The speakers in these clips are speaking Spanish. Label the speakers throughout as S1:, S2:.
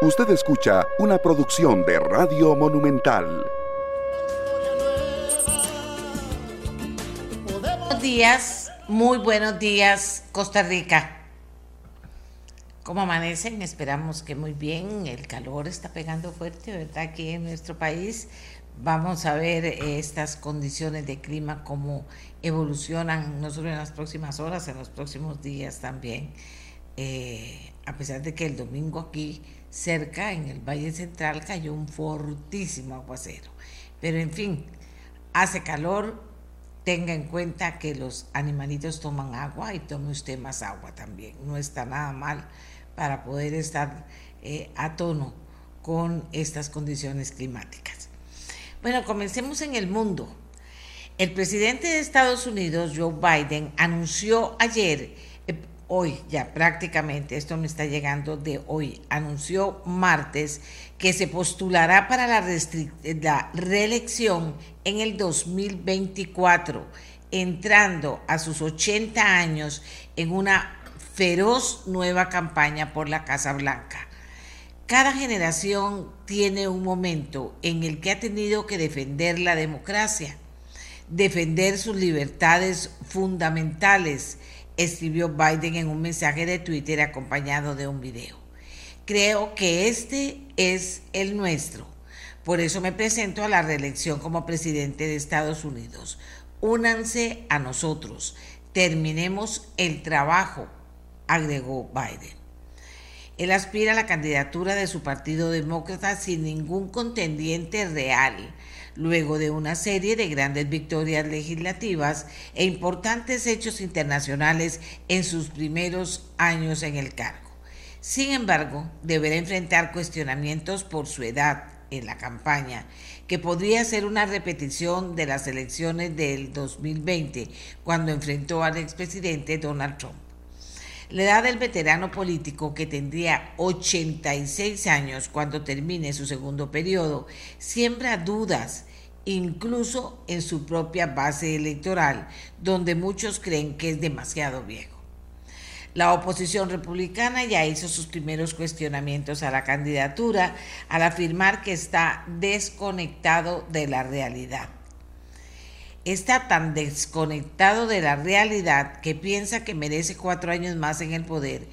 S1: Usted escucha una producción de Radio Monumental.
S2: Buenos días, muy buenos días, Costa Rica. ¿Cómo amanecen? Esperamos que muy bien. El calor está pegando fuerte, ¿verdad? Aquí en nuestro país. Vamos a ver eh, estas condiciones de clima, cómo evolucionan, no solo en las próximas horas, en los próximos días también. Eh, a pesar de que el domingo aquí cerca, en el Valle Central, cayó un fortísimo aguacero. Pero en fin, hace calor, tenga en cuenta que los animalitos toman agua y tome usted más agua también. No está nada mal para poder estar eh, a tono con estas condiciones climáticas. Bueno, comencemos en el mundo. El presidente de Estados Unidos, Joe Biden, anunció ayer hoy ya prácticamente, esto me está llegando de hoy, anunció martes que se postulará para la, la reelección en el 2024, entrando a sus 80 años en una feroz nueva campaña por la Casa Blanca. Cada generación tiene un momento en el que ha tenido que defender la democracia, defender sus libertades fundamentales, escribió Biden en un mensaje de Twitter acompañado de un video. Creo que este es el nuestro. Por eso me presento a la reelección como presidente de Estados Unidos. Únanse a nosotros. Terminemos el trabajo, agregó Biden. Él aspira a la candidatura de su Partido Demócrata sin ningún contendiente real luego de una serie de grandes victorias legislativas e importantes hechos internacionales en sus primeros años en el cargo. Sin embargo, deberá enfrentar cuestionamientos por su edad en la campaña, que podría ser una repetición de las elecciones del 2020, cuando enfrentó al expresidente Donald Trump. La edad del veterano político, que tendría 86 años cuando termine su segundo periodo, siembra dudas incluso en su propia base electoral, donde muchos creen que es demasiado viejo. La oposición republicana ya hizo sus primeros cuestionamientos a la candidatura al afirmar que está desconectado de la realidad. Está tan desconectado de la realidad que piensa que merece cuatro años más en el poder,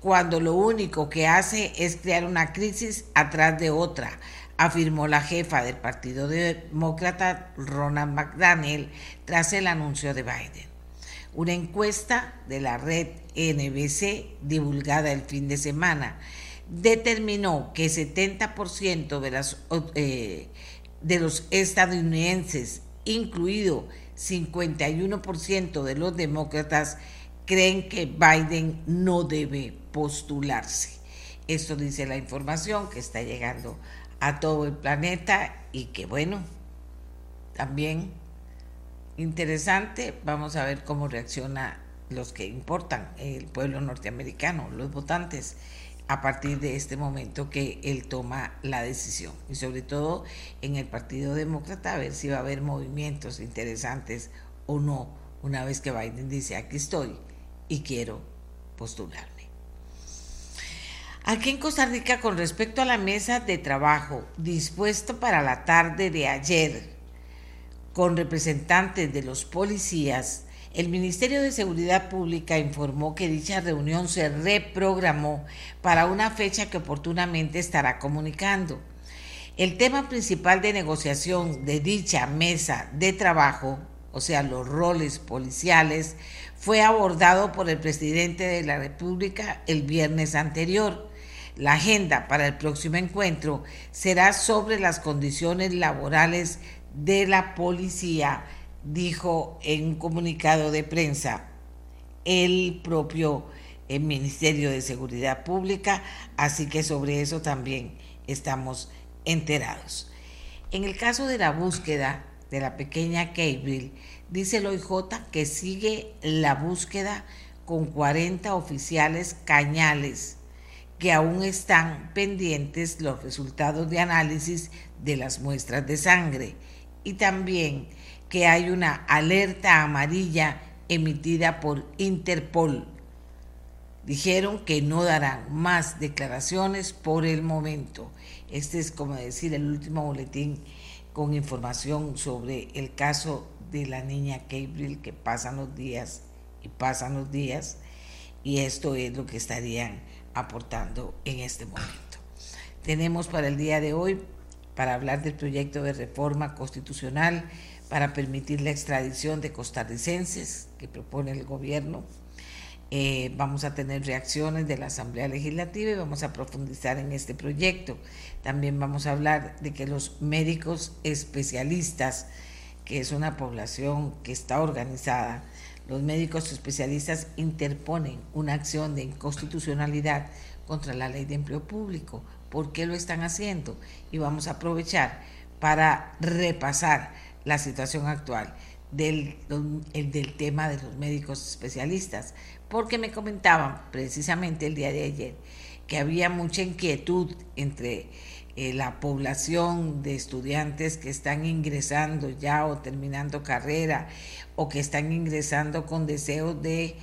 S2: cuando lo único que hace es crear una crisis atrás de otra, afirmó la jefa del Partido Demócrata, Ronald McDaniel, tras el anuncio de Biden. Una encuesta de la red NBC, divulgada el fin de semana, determinó que 70% de, eh, de los estadounidenses, incluido 51% de los demócratas, creen que Biden no debe postularse. Esto dice la información que está llegando a todo el planeta y que bueno, también interesante, vamos a ver cómo reacciona los que importan, el pueblo norteamericano, los votantes, a partir de este momento que él toma la decisión. Y sobre todo en el Partido Demócrata, a ver si va a haber movimientos interesantes o no, una vez que Biden dice, aquí estoy y quiero postular. Aquí en Costa Rica, con respecto a la mesa de trabajo dispuesto para la tarde de ayer, con representantes de los policías, el Ministerio de Seguridad Pública informó que dicha reunión se reprogramó para una fecha que oportunamente estará comunicando. El tema principal de negociación de dicha mesa de trabajo, o sea, los roles policiales, fue abordado por el presidente de la República el viernes anterior la agenda para el próximo encuentro será sobre las condiciones laborales de la policía, dijo en un comunicado de prensa el propio eh, Ministerio de Seguridad Pública, así que sobre eso también estamos enterados. En el caso de la búsqueda de la pequeña Gabriel, dice el OIJ que sigue la búsqueda con 40 oficiales cañales que aún están pendientes los resultados de análisis de las muestras de sangre y también que hay una alerta amarilla emitida por Interpol dijeron que no darán más declaraciones por el momento. Este es como decir el último boletín con información sobre el caso de la niña Gabriel que pasan los días y pasan los días y esto es lo que estarían aportando en este momento. Tenemos para el día de hoy para hablar del proyecto de reforma constitucional para permitir la extradición de costarricenses que propone el gobierno. Eh, vamos a tener reacciones de la Asamblea Legislativa y vamos a profundizar en este proyecto. También vamos a hablar de que los médicos especialistas, que es una población que está organizada, los médicos especialistas interponen una acción de inconstitucionalidad contra la ley de empleo público. ¿Por qué lo están haciendo? Y vamos a aprovechar para repasar la situación actual del, del tema de los médicos especialistas, porque me comentaban precisamente el día de ayer que había mucha inquietud entre eh, la población de estudiantes que están ingresando ya o terminando carrera o que están ingresando con deseo de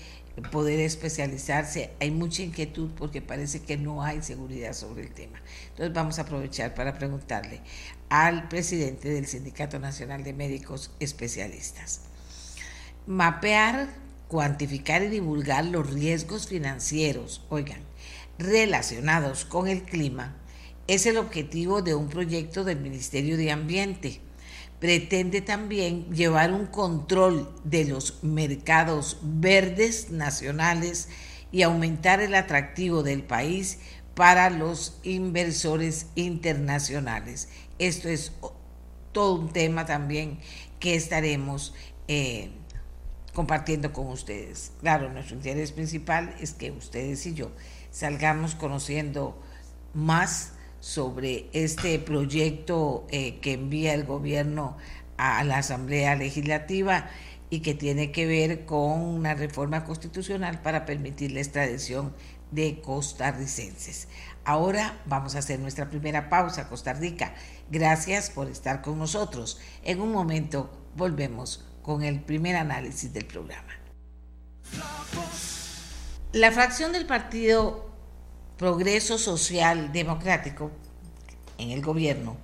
S2: poder especializarse. Hay mucha inquietud porque parece que no hay seguridad sobre el tema. Entonces vamos a aprovechar para preguntarle al presidente del Sindicato Nacional de Médicos Especialistas. Mapear, cuantificar y divulgar los riesgos financieros, oigan, relacionados con el clima es el objetivo de un proyecto del Ministerio de Ambiente. Pretende también llevar un control de los mercados verdes nacionales y aumentar el atractivo del país para los inversores internacionales. Esto es todo un tema también que estaremos eh, compartiendo con ustedes. Claro, nuestro interés principal es que ustedes y yo salgamos conociendo más sobre este proyecto eh, que envía el gobierno a la Asamblea Legislativa y que tiene que ver con una reforma constitucional para permitir la extradición de costarricenses. Ahora vamos a hacer nuestra primera pausa, Costa Rica. Gracias por estar con nosotros. En un momento volvemos con el primer análisis del programa. La fracción del Partido Progreso Social Democrático en el gobierno,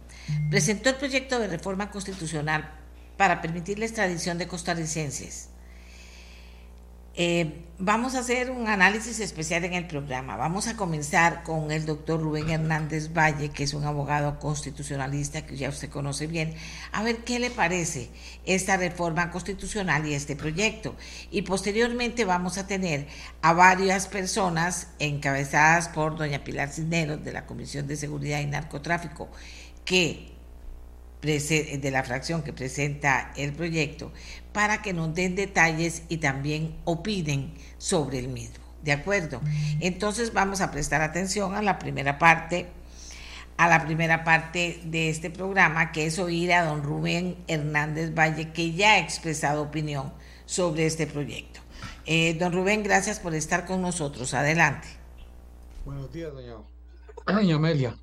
S2: presentó el proyecto de reforma constitucional para permitir la extradición de costarricenses. Eh, vamos a hacer un análisis especial en el programa. Vamos a comenzar con el doctor Rubén Hernández Valle, que es un abogado constitucionalista que ya usted conoce bien, a ver qué le parece esta reforma constitucional y este proyecto. Y posteriormente vamos a tener a varias personas encabezadas por doña Pilar Cisneros de la Comisión de Seguridad y Narcotráfico, que de la fracción que presenta el proyecto para que nos den detalles y también opinen sobre el mismo. ¿De acuerdo? Entonces vamos a prestar atención a la primera parte, a la primera parte de este programa, que es oír a don Rubén Hernández Valle, que ya ha expresado opinión sobre este proyecto. Eh, don Rubén, gracias por estar con nosotros. Adelante.
S3: Buenos días, doña, doña Amelia.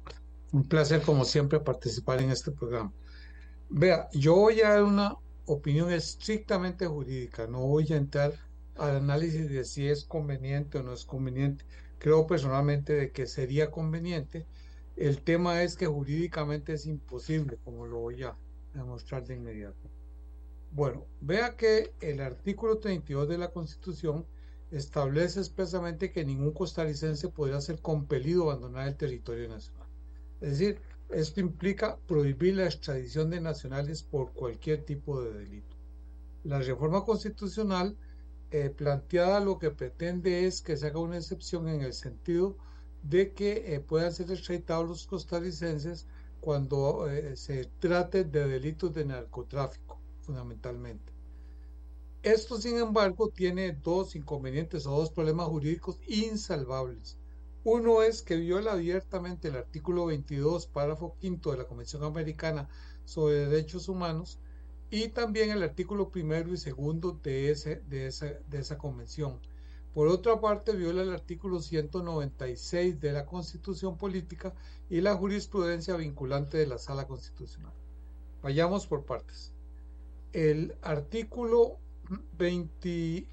S3: Un placer, como siempre, participar en este programa. Vea, yo voy a dar una opinión estrictamente jurídica, no voy a entrar al análisis de si es conveniente o no es conveniente. Creo personalmente de que sería conveniente. El tema es que jurídicamente es imposible, como lo voy a demostrar de inmediato. Bueno, vea que el artículo 32 de la Constitución establece expresamente que ningún costarricense podrá ser compelido a abandonar el territorio nacional. Es decir, esto implica prohibir la extradición de nacionales por cualquier tipo de delito. La reforma constitucional eh, planteada lo que pretende es que se haga una excepción en el sentido de que eh, puedan ser extraditados los costarricenses cuando eh, se trate de delitos de narcotráfico, fundamentalmente. Esto, sin embargo, tiene dos inconvenientes o dos problemas jurídicos insalvables. Uno es que viola abiertamente el artículo 22, párrafo quinto de la Convención Americana sobre Derechos Humanos y también el artículo primero y segundo de, ese, esa, de esa convención. Por otra parte, viola el artículo 196 de la Constitución Política y la jurisprudencia vinculante de la Sala Constitucional. Vayamos por partes. El artículo 22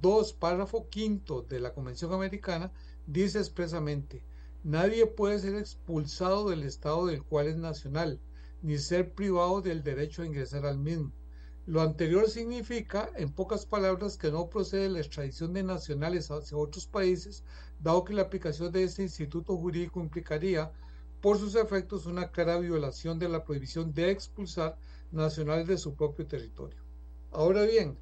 S3: 2, párrafo quinto de la Convención Americana, dice expresamente, nadie puede ser expulsado del Estado del cual es nacional, ni ser privado del derecho a ingresar al mismo. Lo anterior significa, en pocas palabras, que no procede la extradición de nacionales hacia otros países, dado que la aplicación de este instituto jurídico implicaría, por sus efectos, una clara violación de la prohibición de expulsar nacionales de su propio territorio. Ahora bien,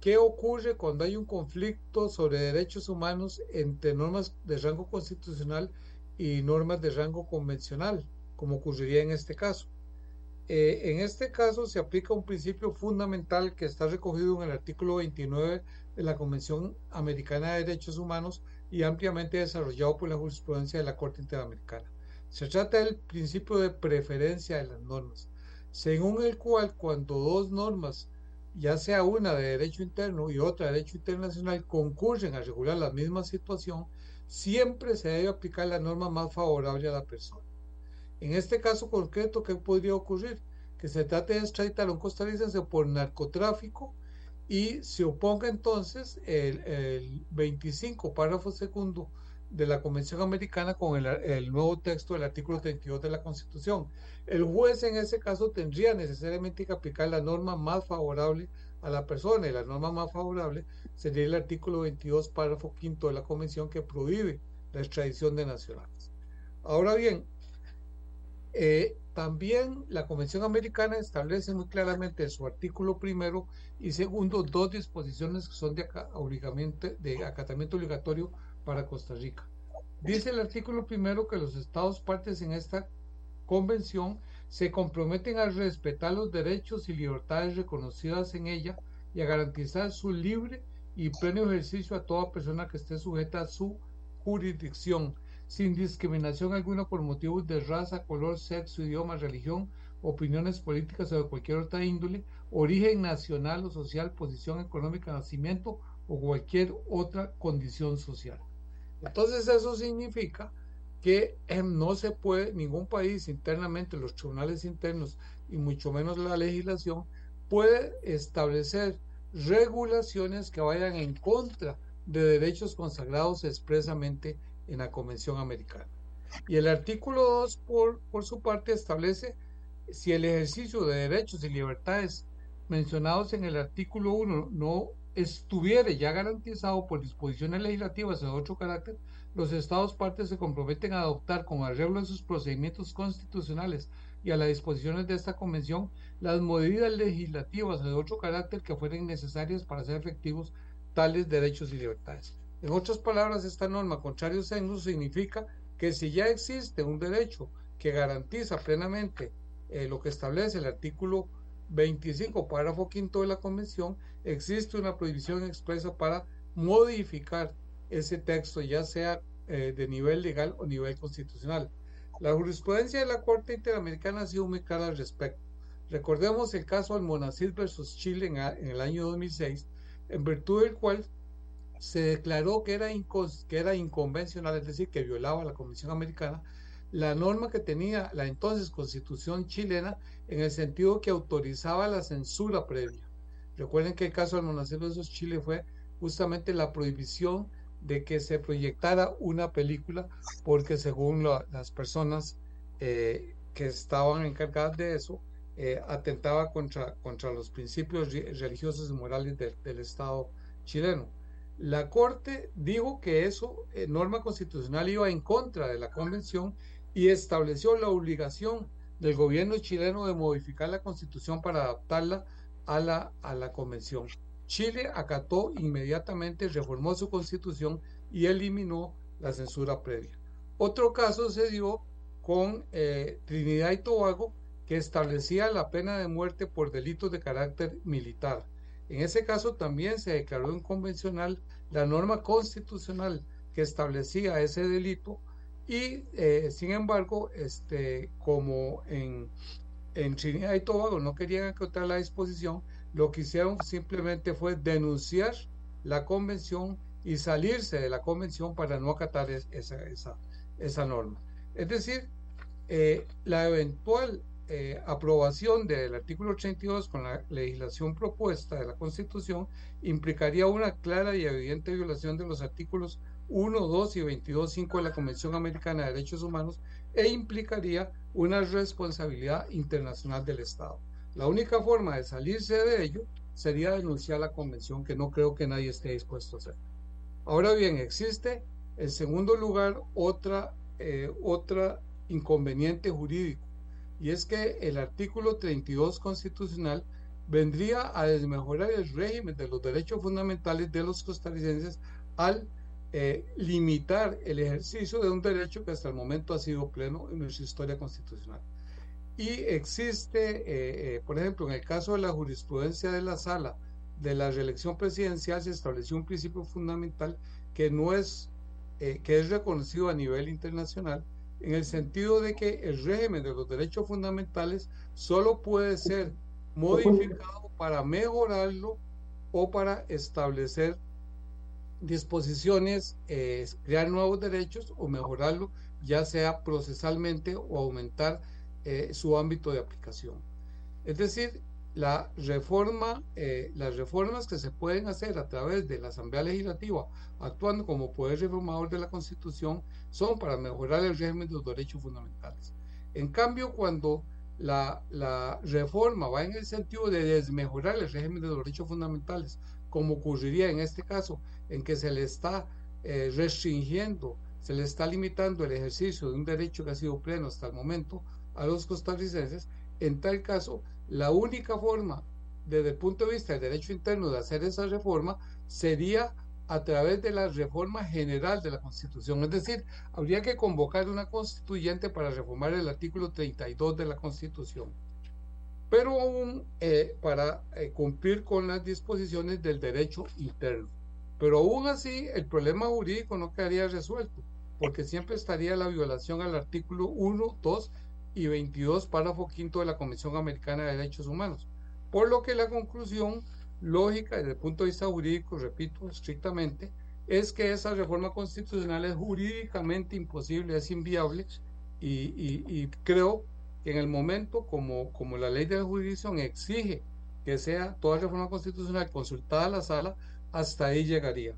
S3: ¿qué ocurre cuando hay un conflicto sobre derechos humanos entre normas de rango constitucional y normas de rango convencional, como ocurriría en este caso? Eh, en este caso se aplica un principio fundamental que está recogido en el artículo 29 de la Convención Americana de Derechos Humanos y ampliamente desarrollado por la jurisprudencia de la Corte Interamericana. Se trata del principio de preferencia de las normas, según el cual cuando dos normas, ya sea una de derecho interno y otra de derecho internacional, concurren a regular la misma situación, siempre se debe aplicar la norma más favorable a la persona. En este caso concreto, ¿qué podría ocurrir? Que se trate de extraditar a un costarricense por narcotráfico y se oponga entonces el, 25 párrafo segundo de la Convención Americana con el, nuevo texto del artículo 32 de la Constitución. El juez en ese caso tendría necesariamente que aplicar la norma más favorable a la persona y la norma más favorable sería el artículo 22 párrafo quinto de la Convención que prohíbe la extradición de nacionales. Ahora bien, eh, también la Convención Americana establece muy claramente en su artículo primero y segundo dos disposiciones que son de, de acatamiento obligatorio para Costa Rica. Dice el artículo primero que los estados partes en esta convención se comprometen a respetar los derechos y libertades reconocidas en ella y a garantizar su libre y pleno ejercicio a toda persona que esté sujeta a su jurisdicción sin discriminación alguna por motivos de raza, color, sexo, idioma, religión, opiniones políticas o de cualquier otra índole, origen nacional o social, posición económica, nacimiento o cualquier otra condición social. Entonces eso significa que em, no se puede, ningún país internamente, los tribunales internos y mucho menos la legislación, puede establecer regulaciones que vayan en contra de derechos consagrados expresamente en la Convención Americana. Y el artículo 2, por, por su parte, establece si el ejercicio de derechos y libertades mencionados en el artículo 1 no estuviera ya garantizado por disposiciones legislativas de otro carácter, los Estados partes se comprometen a adoptar con arreglo a sus procedimientos constitucionales y a las disposiciones de esta convención las medidas legislativas de otro carácter que fueren necesarias para hacer efectivos tales derechos y libertades. En otras palabras, esta norma, contrario a significa que si ya existe un derecho que garantiza plenamente eh, lo que establece el artículo 25, párrafo quinto de la Convención, existe una prohibición expresa para modificar ese texto, ya sea eh, de nivel legal o nivel constitucional. La jurisprudencia de la Corte Interamericana ha sido muy clara al respecto. Recordemos el caso Almonacid versus Chile en, en el año 2006, en virtud del cual se declaró que era, que era inconvencional, es decir, que violaba la Convención Americana, la norma que tenía la entonces Constitución chilena en el sentido que autorizaba la censura previa. Recuerden que el caso del Monacero de esos Chile fue justamente la prohibición de que se proyectara una película porque según las personas eh, que estaban encargadas de eso, eh, atentaba contra, contra los principios religiosos y morales del Estado chileno. La Corte dijo que eso, eh, norma constitucional, iba en contra de la convención y estableció la obligación del gobierno chileno de modificar la constitución para adaptarla a la, a la convención. Chile acató inmediatamente, reformó su constitución y eliminó la censura previa. Otro caso se dio con eh, Trinidad y Tobago, que establecía la pena de muerte por delitos de carácter militar. En ese caso también se declaró inconvencional la norma constitucional que establecía ese delito y eh, sin embargo, este, como en, en Trinidad y Tobago no querían acotar la disposición, lo que hicieron simplemente fue denunciar la convención y salirse de la convención para no acatar esa, esa, esa norma. Es decir, eh, la eventual eh, aprobación del artículo 32 con la legislación propuesta de la Constitución implicaría una clara y evidente violación de los artículos 1, 2 y 22.5 de la Convención Americana de Derechos Humanos e implicaría una responsabilidad internacional del Estado. La única forma de salirse de ello sería denunciar la convención, que no creo que nadie esté dispuesto a hacer. Ahora bien, existe en segundo lugar otra, eh, otra inconveniente jurídico y es que el artículo 32 constitucional vendría a desmejorar el régimen de los derechos fundamentales de los costarricenses al eh, limitar el ejercicio de un derecho que hasta el momento ha sido pleno en nuestra historia constitucional. Y existe, eh, eh, por ejemplo, en el caso de la jurisprudencia de la sala de la reelección presidencial, se estableció un principio fundamental que no es, que es reconocido a nivel internacional, en el sentido de que el régimen de los derechos fundamentales solo puede ser modificado para mejorarlo o para establecer disposiciones, eh, crear nuevos derechos o mejorarlo, ya sea procesalmente o aumentar eh, su ámbito de aplicación. Es decir, la reforma, eh, las reformas que se pueden hacer a través de la Asamblea Legislativa, actuando como poder reformador de la Constitución, son para mejorar el régimen de los derechos fundamentales. En cambio, cuando la, reforma va en el sentido de desmejorar el régimen de los derechos fundamentales, como ocurriría en este caso, en que se le está eh, restringiendo, se le está limitando el ejercicio de un derecho que ha sido pleno hasta el momento a los costarricenses, en tal caso la única forma, desde el punto de vista del derecho interno, de hacer esa reforma sería a través de la reforma general de la Constitución. Es decir, habría que convocar una constituyente para reformar el artículo 32 de la Constitución, pero aún eh, para eh, cumplir con las disposiciones del derecho interno. Pero aún así, el problema jurídico no quedaría resuelto, porque siempre estaría la violación al artículo 1, 2 y 22, párrafo quinto de la Convención Americana de Derechos Humanos. Por lo que la conclusión lógica desde el punto de vista jurídico, repito estrictamente, es que esa reforma constitucional es jurídicamente imposible, es inviable y, creo que en el momento como, como la ley de la jurisdicción exige que sea toda reforma constitucional consultada a la sala, hasta ahí llegaría,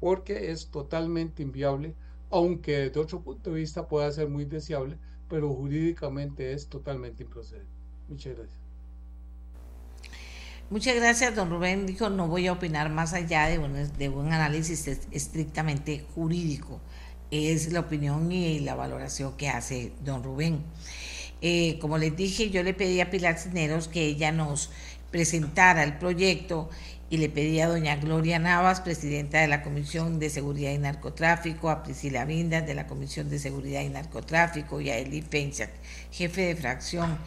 S3: porque es totalmente inviable, aunque desde otro punto de vista pueda ser muy deseable, pero jurídicamente es totalmente improcedente. Muchas gracias.
S2: Muchas gracias, don Rubén. Dijo, no voy a opinar más allá de un, de un análisis estrictamente jurídico. Es la opinión y la valoración que hace don Rubén. Eh, como les dije, yo le pedí a Pilar Cineros que ella nos presentara el proyecto y le pedí a doña Gloria Navas, presidenta de la Comisión de Seguridad y Narcotráfico, a Priscila Vindas de la Comisión de Seguridad y Narcotráfico y a Eli Fenchak, jefe de fracción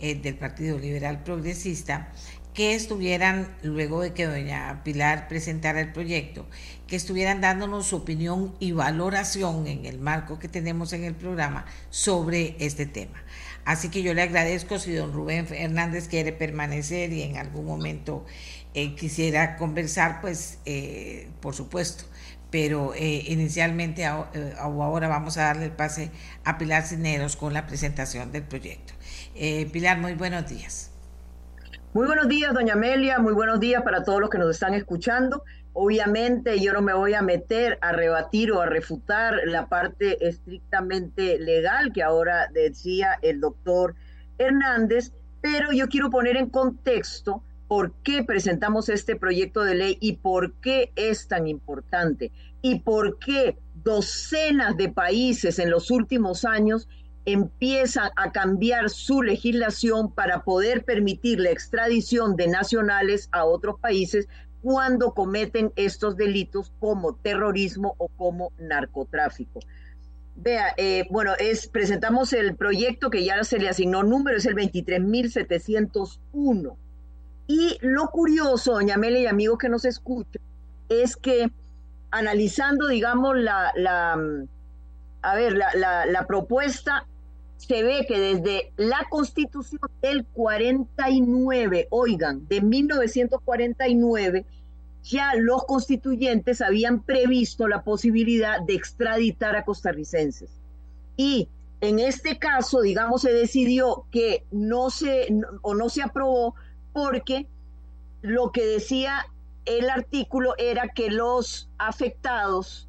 S2: eh, del Partido Liberal Progresista, que estuvieran, luego de que doña Pilar presentara el proyecto, que estuvieran dándonos su opinión y valoración en el marco que tenemos en el programa sobre este tema. Así que yo le agradezco si don Rubén Hernández quiere permanecer y en algún momento eh, quisiera conversar, pues eh, por supuesto. Pero eh, inicialmente ahora vamos a darle el pase a Pilar Cineros con la presentación del proyecto. Pilar, muy buenos días.
S4: Muy buenos días, doña Amelia. Muy buenos días para todos los que nos están escuchando. Obviamente yo no me voy a meter a rebatir o a refutar la parte estrictamente legal que ahora decía el doctor Hernández, pero yo quiero poner en contexto por qué presentamos este proyecto de ley y por qué es tan importante y por qué docenas de países en los últimos años empiezan a cambiar su legislación para poder permitir la extradición de nacionales a otros países cuando cometen estos delitos como terrorismo o como narcotráfico. Vea, eh, bueno, es, presentamos el proyecto que ya se le asignó número, es el 23.701 y lo curioso, doña Mele y amigos que nos escuchan, es que analizando, digamos, la, la a ver, la, la, propuesta, se ve que desde la constitución del 49, oigan, de 1949, ya los constituyentes habían previsto la posibilidad de extraditar a costarricenses. Y En este caso, digamos, se decidió que no se o no se aprobó porque lo que decía el artículo era que los afectados,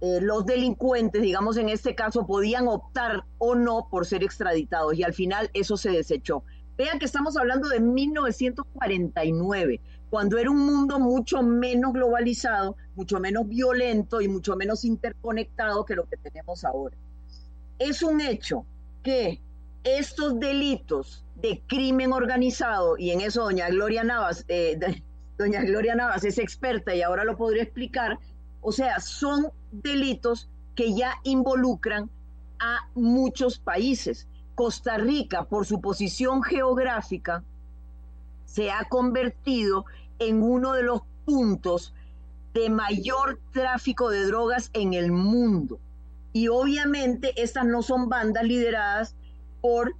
S4: eh, los delincuentes, digamos en este caso, podían optar o no por ser extraditados y al final eso se desechó. Vean que estamos hablando de 1949, cuando era un mundo mucho menos globalizado, mucho menos violento y mucho menos interconectado que lo que tenemos ahora. Es un hecho que estos delitos de crimen organizado, y en eso doña Gloria Navas, eh, doña Gloria Navas es experta y ahora lo podría explicar, o sea, son delitos que ya involucran a muchos países. Costa Rica, por su posición geográfica, se ha convertido en uno de los puntos de mayor tráfico de drogas en el mundo. Y obviamente estas no son bandas lideradas por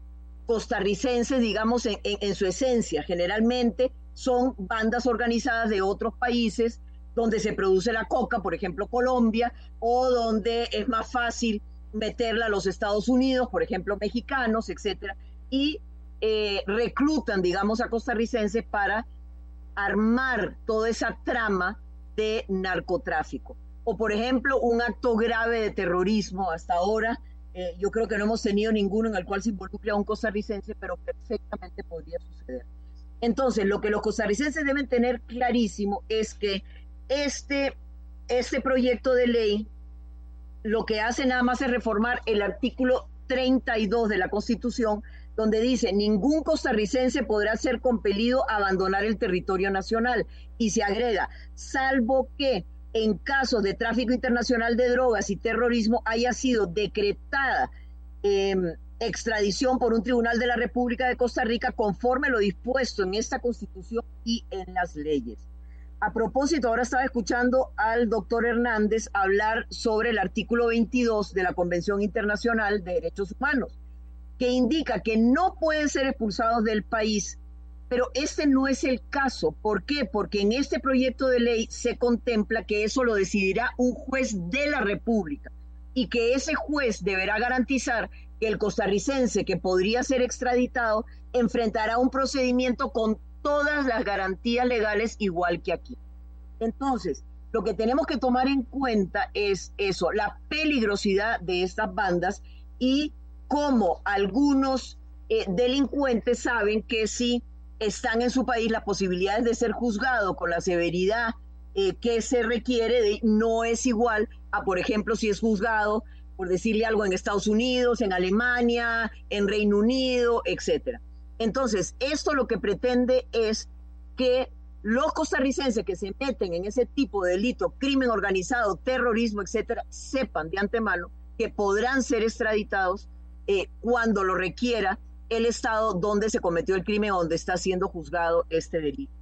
S4: costarricenses, digamos, en, su esencia. Generalmente son bandas organizadas de otros países donde se produce la coca, por ejemplo Colombia, o donde es más fácil meterla a los Estados Unidos, por ejemplo mexicanos, etcétera, y eh, reclutan, digamos, a costarricenses para armar toda esa trama de narcotráfico. O, por ejemplo, un acto grave de terrorismo hasta ahora. Eh, yo creo que no hemos tenido ninguno en el cual se involucre a un costarricense, pero perfectamente podría suceder. Entonces, lo que los costarricenses deben tener clarísimo es que este, este proyecto de ley lo que hace nada más es reformar el artículo 32 de la Constitución, donde dice, ningún costarricense podrá ser compelido a abandonar el territorio nacional. Y se agrega, salvo que en casos de tráfico internacional de drogas y terrorismo haya sido decretada em, extradición por un tribunal de la República de Costa Rica conforme lo dispuesto en esta constitución y en las leyes. A propósito, ahora estaba escuchando al doctor Hernández hablar sobre el artículo 22 de la Convención Internacional de Derechos Humanos, que indica que no pueden ser expulsados del país pero este no es el caso. ¿Por qué? Porque en este proyecto de ley se contempla que eso lo decidirá un juez de la República y que ese juez deberá garantizar que el costarricense que podría ser extraditado enfrentará un procedimiento con todas las garantías legales igual que aquí. Entonces, lo que tenemos que tomar en cuenta es eso, la peligrosidad de estas bandas y cómo algunos eh, delincuentes saben que si están en su país, las posibilidades de ser juzgado con la severidad eh, que se requiere no es igual a, por ejemplo, si es juzgado, por decirle algo, en Estados Unidos, en Alemania, en Reino Unido, etcétera. Entonces, esto lo que pretende es que los costarricenses que se meten en ese tipo de delito, crimen organizado, terrorismo, etcétera, sepan de antemano que podrán ser extraditados eh, cuando lo requiera el estado donde se cometió el crimen, donde está siendo juzgado este delito.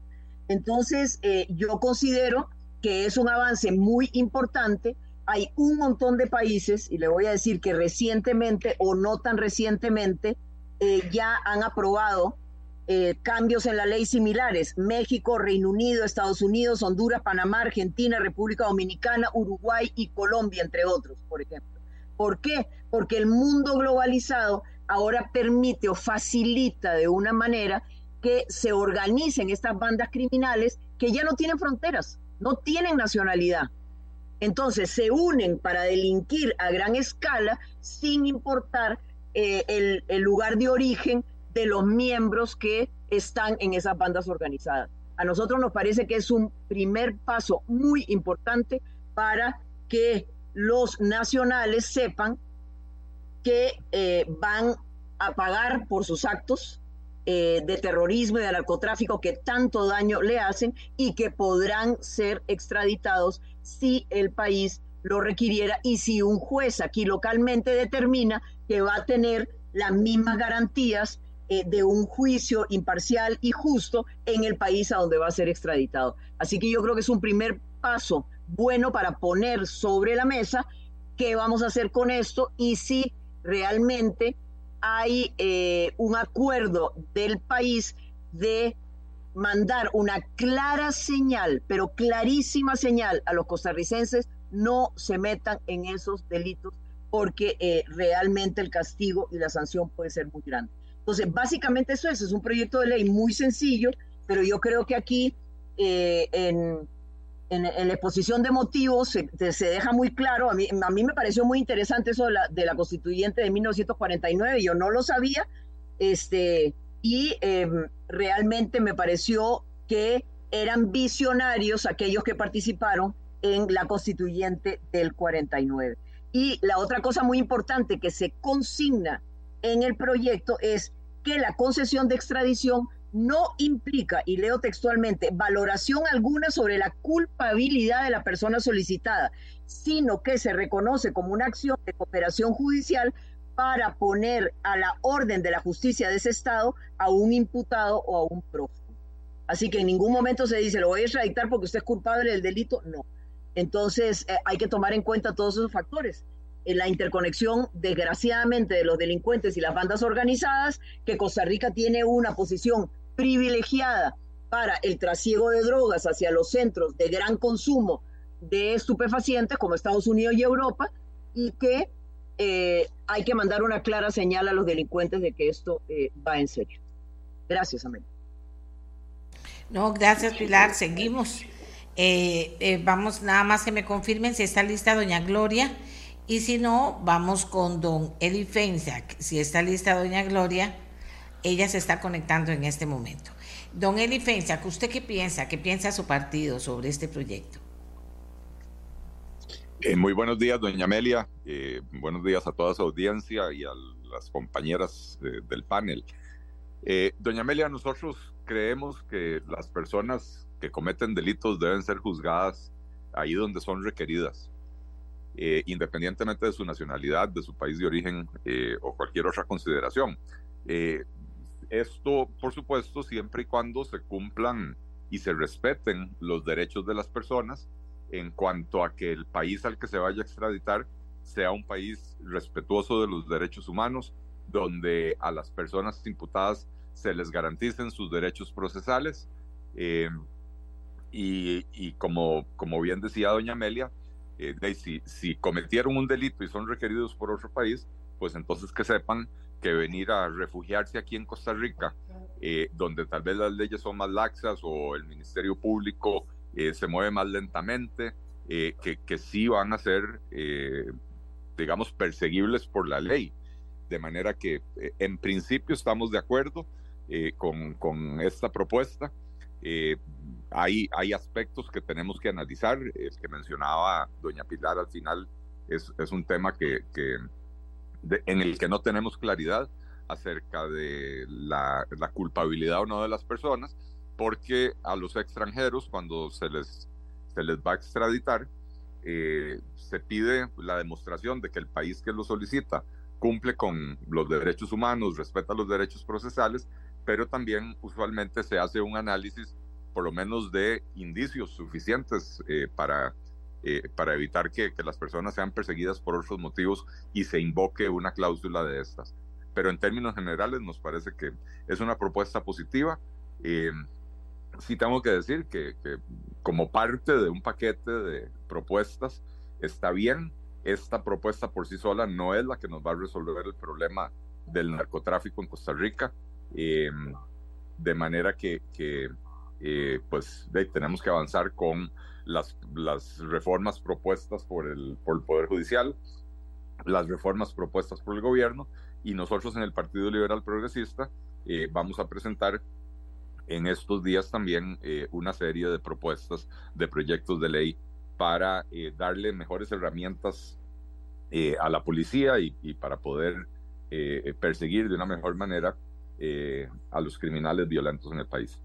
S4: Entonces, eh, yo considero que es un avance muy importante. Hay un montón de países, y le voy a decir que recientemente o no tan recientemente, eh, ya han aprobado eh, cambios en la ley similares. México, Reino Unido, Estados Unidos, Honduras, Panamá, Argentina, República Dominicana, Uruguay y Colombia, entre otros, por ejemplo. ¿Por qué? Porque el mundo globalizado ahora permite o facilita de una manera que se organicen estas bandas criminales que ya no tienen fronteras, no tienen nacionalidad. Entonces se unen para delinquir a gran escala sin importar eh, el, lugar de origen de los miembros que están en esas bandas organizadas. A nosotros nos parece que es un primer paso muy importante para que los nacionales sepan que eh, van a pagar por sus actos eh, de terrorismo y de narcotráfico que tanto daño le hacen y que podrán ser extraditados si el país lo requiriera y si un juez aquí localmente determina que va a tener las mismas garantías eh, de un juicio imparcial y justo en el país a donde va a ser extraditado. Así que yo creo que es un primer paso bueno para poner sobre la mesa qué vamos a hacer con esto y si realmente hay eh, un acuerdo del país de mandar una clara señal, pero clarísima señal a los costarricenses, no se metan en esos delitos porque eh, realmente el castigo y la sanción puede ser muy grande. Entonces, básicamente eso es, es un proyecto de ley muy sencillo, pero yo creo que aquí eh, en, en, la exposición de motivos se, se, deja muy claro, a mí, a mí me pareció muy interesante eso de la, de la constituyente de 1949, yo no lo sabía, este, y em, realmente me pareció que eran visionarios aquellos que participaron en la constituyente del 49. Y la otra cosa muy importante que se consigna en el proyecto es que la concesión de extradición no implica, y leo textualmente, valoración alguna sobre la culpabilidad de la persona solicitada, sino que se reconoce como una acción de cooperación judicial para poner a la orden de la justicia de ese Estado a un imputado o a un prófugo. Así que en ningún momento se dice, lo voy a extraditar porque usted es culpable del delito, no. Entonces eh, hay que tomar en cuenta todos esos factores. En la interconexión, desgraciadamente, de los delincuentes y las bandas organizadas, que Costa Rica tiene una posición privilegiada para el trasiego de drogas hacia los centros de gran consumo de estupefacientes como Estados Unidos y Europa, y que eh, hay que mandar una clara señal a los delincuentes de que esto eh, va en serio. Gracias, Amén.
S2: No, gracias, Pilar. Seguimos. Eh, vamos, nada más que me confirmen si está lista doña Gloria. Y si no, vamos con don Eli Feinsack. Si está lista doña Gloria, ella se está conectando en este momento. Don Eli Feinsack, ¿usted qué piensa? ¿Qué piensa su partido sobre este proyecto?
S5: Eh, muy buenos días, doña Amelia. Eh, buenos días a toda su audiencia y a las compañeras del panel. Eh, doña Amelia, nosotros creemos que las personas que cometen delitos deben ser juzgadas ahí donde son requeridas, independientemente de su nacionalidad, de su país de origen o cualquier otra consideración. esto, por supuesto, siempre y cuando se cumplan y se respeten los derechos de las personas en cuanto a que el país al que se vaya a extraditar sea un país respetuoso de los derechos humanos, donde a las personas imputadas se les garanticen sus derechos procesales. Eh, y, como, como bien decía doña Amelia, eh, si, si cometieron un delito y son requeridos por otro país, pues entonces que sepan que venir a refugiarse aquí en Costa Rica, eh, donde tal vez las leyes son más laxas o el Ministerio Público eh, se mueve más lentamente, eh, que, que, sí van a ser, eh, digamos, perseguibles por la ley. De manera que en principio estamos de acuerdo con, con, esta propuesta. Hay, hay aspectos que tenemos que analizar. El que mencionaba doña Pilar al final es, es un tema que, que en el que no tenemos claridad acerca de la, la culpabilidad o no de las personas porque a los extranjeros cuando se les, se les va a extraditar, eh, se pide la demostración de que el país que lo solicita cumple con los derechos humanos, respeta los derechos procesales, pero también usualmente se hace un análisis por lo menos de indicios suficientes eh, para, eh, para evitar que, que, las personas sean perseguidas por otros motivos y se invoque una cláusula de estas. Pero en términos generales nos parece que es una propuesta positiva sí tengo que decir que, como parte de un paquete de propuestas está bien. Esta propuesta por sí sola no es la que nos va a resolver el problema del narcotráfico en Costa Rica. Em, de manera que, eh, pues tenemos que avanzar con las, las reformas propuestas por el, por el Poder Judicial, las reformas propuestas por el gobierno y nosotros en el Partido Liberal Progresista eh, vamos a presentar en estos días también eh, una serie de propuestas de proyectos de ley para darle mejores herramientas a la policía y, para poder perseguir de una mejor manera a los criminales violentos en el país.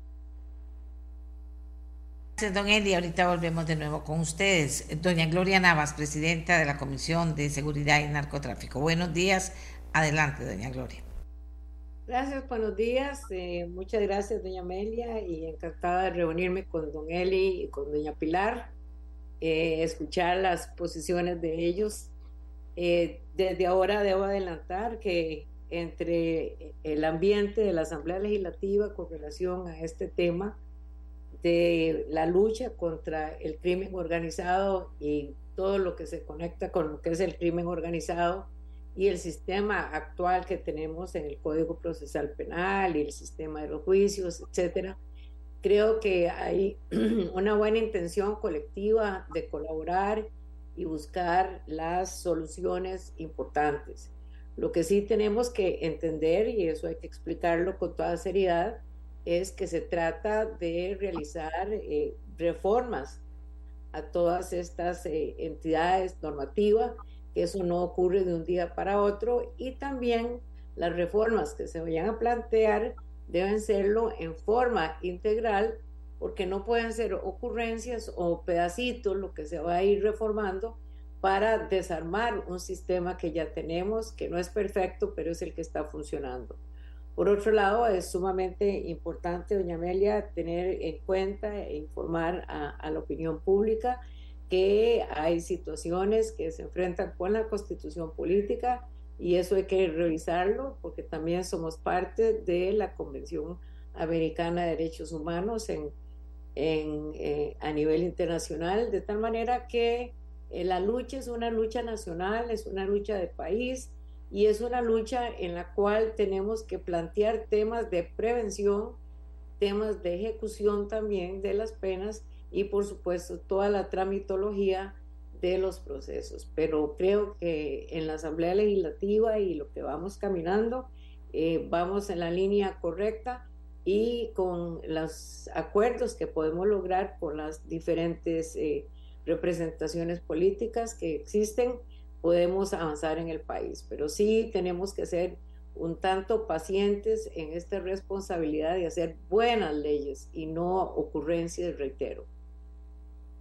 S2: Gracias, don Eli. Ahorita volvemos de nuevo con ustedes. Doña Gloria Navas, presidenta de la Comisión de Seguridad y Narcotráfico. Buenos días. Adelante, doña Gloria.
S6: Gracias, buenos días. Eh, muchas gracias, doña Amelia, y encantada de reunirme con don Eli y con doña Pilar, eh, escuchar las posiciones de ellos. Eh, desde ahora debo adelantar que entre el ambiente de la Asamblea Legislativa con relación a este tema, de la lucha contra el crimen organizado y todo lo que se conecta con lo que es el crimen organizado y el sistema actual que tenemos en el Código Procesal Penal y el sistema de los juicios, etcétera, creo que hay una buena intención colectiva de colaborar y buscar las soluciones importantes. Lo que sí tenemos que entender, y eso hay que explicarlo con toda seriedad, es que se trata de realizar eh, reformas a todas estas eh, entidades normativas, que eso no ocurre de un día para otro, y también las reformas que se vayan a plantear deben serlo en forma integral, porque no pueden ser ocurrencias o pedacitos lo que se va a ir reformando para desarmar un sistema que ya tenemos, que no es perfecto, pero es el que está funcionando. Por otro lado, es sumamente importante, doña Amelia, tener en cuenta e informar a, la opinión pública que hay situaciones que se enfrentan con la constitución política y eso hay que revisarlo porque también somos parte de la Convención Americana de Derechos Humanos en, eh, a nivel internacional, de tal manera que eh, la lucha es una lucha nacional, es una lucha de país, y es una lucha en la cual tenemos que plantear temas de prevención, temas de ejecución también de las penas y por supuesto toda la tramitología de los procesos. Pero creo que en la Asamblea Legislativa y lo que vamos caminando, eh, vamos en la línea correcta y con los acuerdos que podemos lograr con las diferentes eh, representaciones políticas que existen podemos avanzar en el país, pero sí tenemos que ser un tanto pacientes en esta responsabilidad de hacer buenas leyes y no ocurrencias, reitero.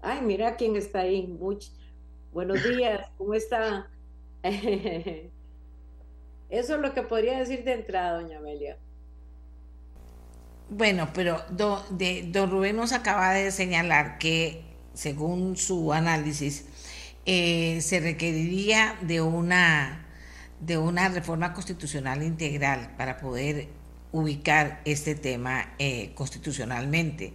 S6: Ay, mira quién está ahí. Much... Buenos días, ¿cómo está? Eso es lo que podría decir de entrada, doña Amelia.
S2: Bueno, pero de, don Rubén nos acaba de señalar que, según su análisis, eh, se requeriría de una, de una reforma constitucional integral para poder ubicar este tema eh, constitucionalmente,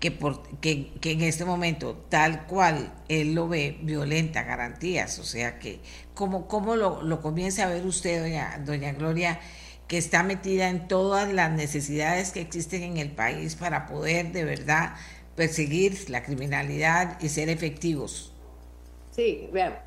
S2: que, por, que, en este momento, tal cual él lo ve, violenta garantías, o sea que, ¿cómo, cómo lo, lo comienza a ver usted, doña, doña Gloria, que está metida en todas las necesidades que existen en el país para poder de verdad perseguir la criminalidad y ser efectivos?
S6: Sí, vean,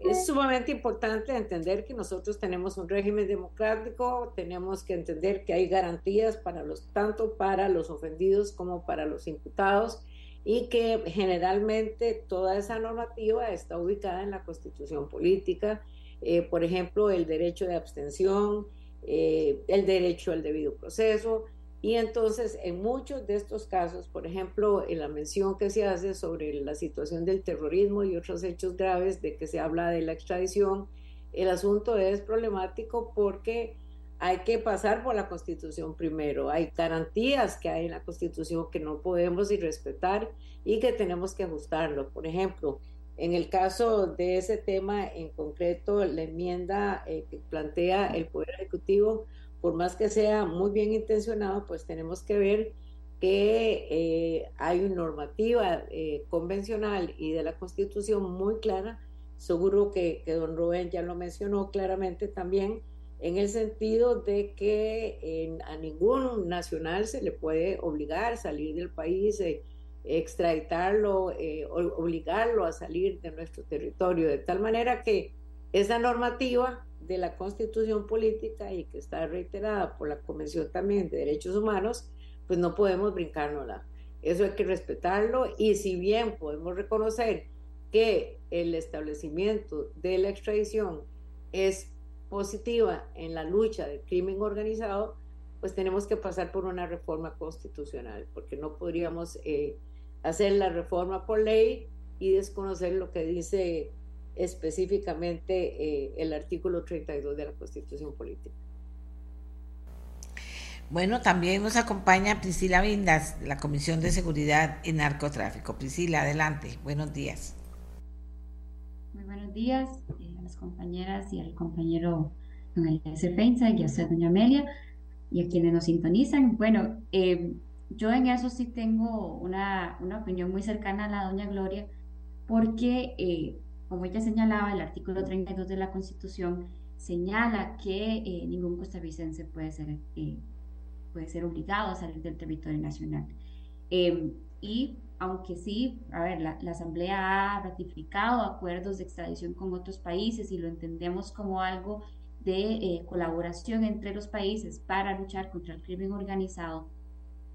S6: es sumamente importante entender que nosotros tenemos un régimen democrático, tenemos que entender que hay garantías para los, tanto para los ofendidos como para los imputados y que generalmente toda esa normativa está ubicada en la constitución política, eh, por ejemplo, el derecho de abstención, eh, el derecho al debido proceso, y entonces, en muchos de estos casos, por ejemplo, en la mención que se hace sobre la situación del terrorismo y otros hechos graves de que se habla de la extradición, el asunto es problemático porque hay que pasar por la Constitución primero. Hay garantías que hay en la Constitución que no podemos irrespetar y que tenemos que ajustarlo. Por ejemplo, en el caso de ese tema en concreto, la enmienda eh, que plantea el Poder Ejecutivo por más que sea muy bien intencionado, pues tenemos que ver que eh, hay una normativa eh, convencional y de la Constitución muy clara. Seguro que, don Rubén ya lo mencionó claramente también, en el sentido de que a ningún nacional se le puede obligar a salir del país, eh, extraditarlo, obligarlo a salir de nuestro territorio, de tal manera que esa normativa de la constitución política y que está reiterada por la Convención también de Derechos Humanos, pues no podemos brincárnosla. Eso hay que respetarlo y si bien podemos reconocer que el establecimiento de la extradición es positiva en la lucha del crimen organizado, pues tenemos que pasar por una reforma constitucional, porque no podríamos eh, hacer la reforma por ley y desconocer lo que dice específicamente eh, el artículo 32 de la Constitución Política.
S2: Bueno, también nos acompaña Priscila Vindas, de la Comisión de Seguridad y Narcotráfico. Priscila, adelante. Buenos días.
S7: Muy buenos días eh, a las compañeras y al compañero don Eliezer Penza y a usted, doña Amelia, y a quienes nos sintonizan. Bueno, eh, yo en eso sí tengo una, una, opinión muy cercana a la doña Gloria, porque, eh, como ella señalaba, el artículo 32 de la Constitución señala que eh, ningún costarricense puede ser, eh, puede ser obligado a salir del territorio nacional. Em, y aunque sí, a ver, la, Asamblea ha ratificado acuerdos de extradición con otros países y lo entendemos como algo de eh, colaboración entre los países para luchar contra el crimen organizado,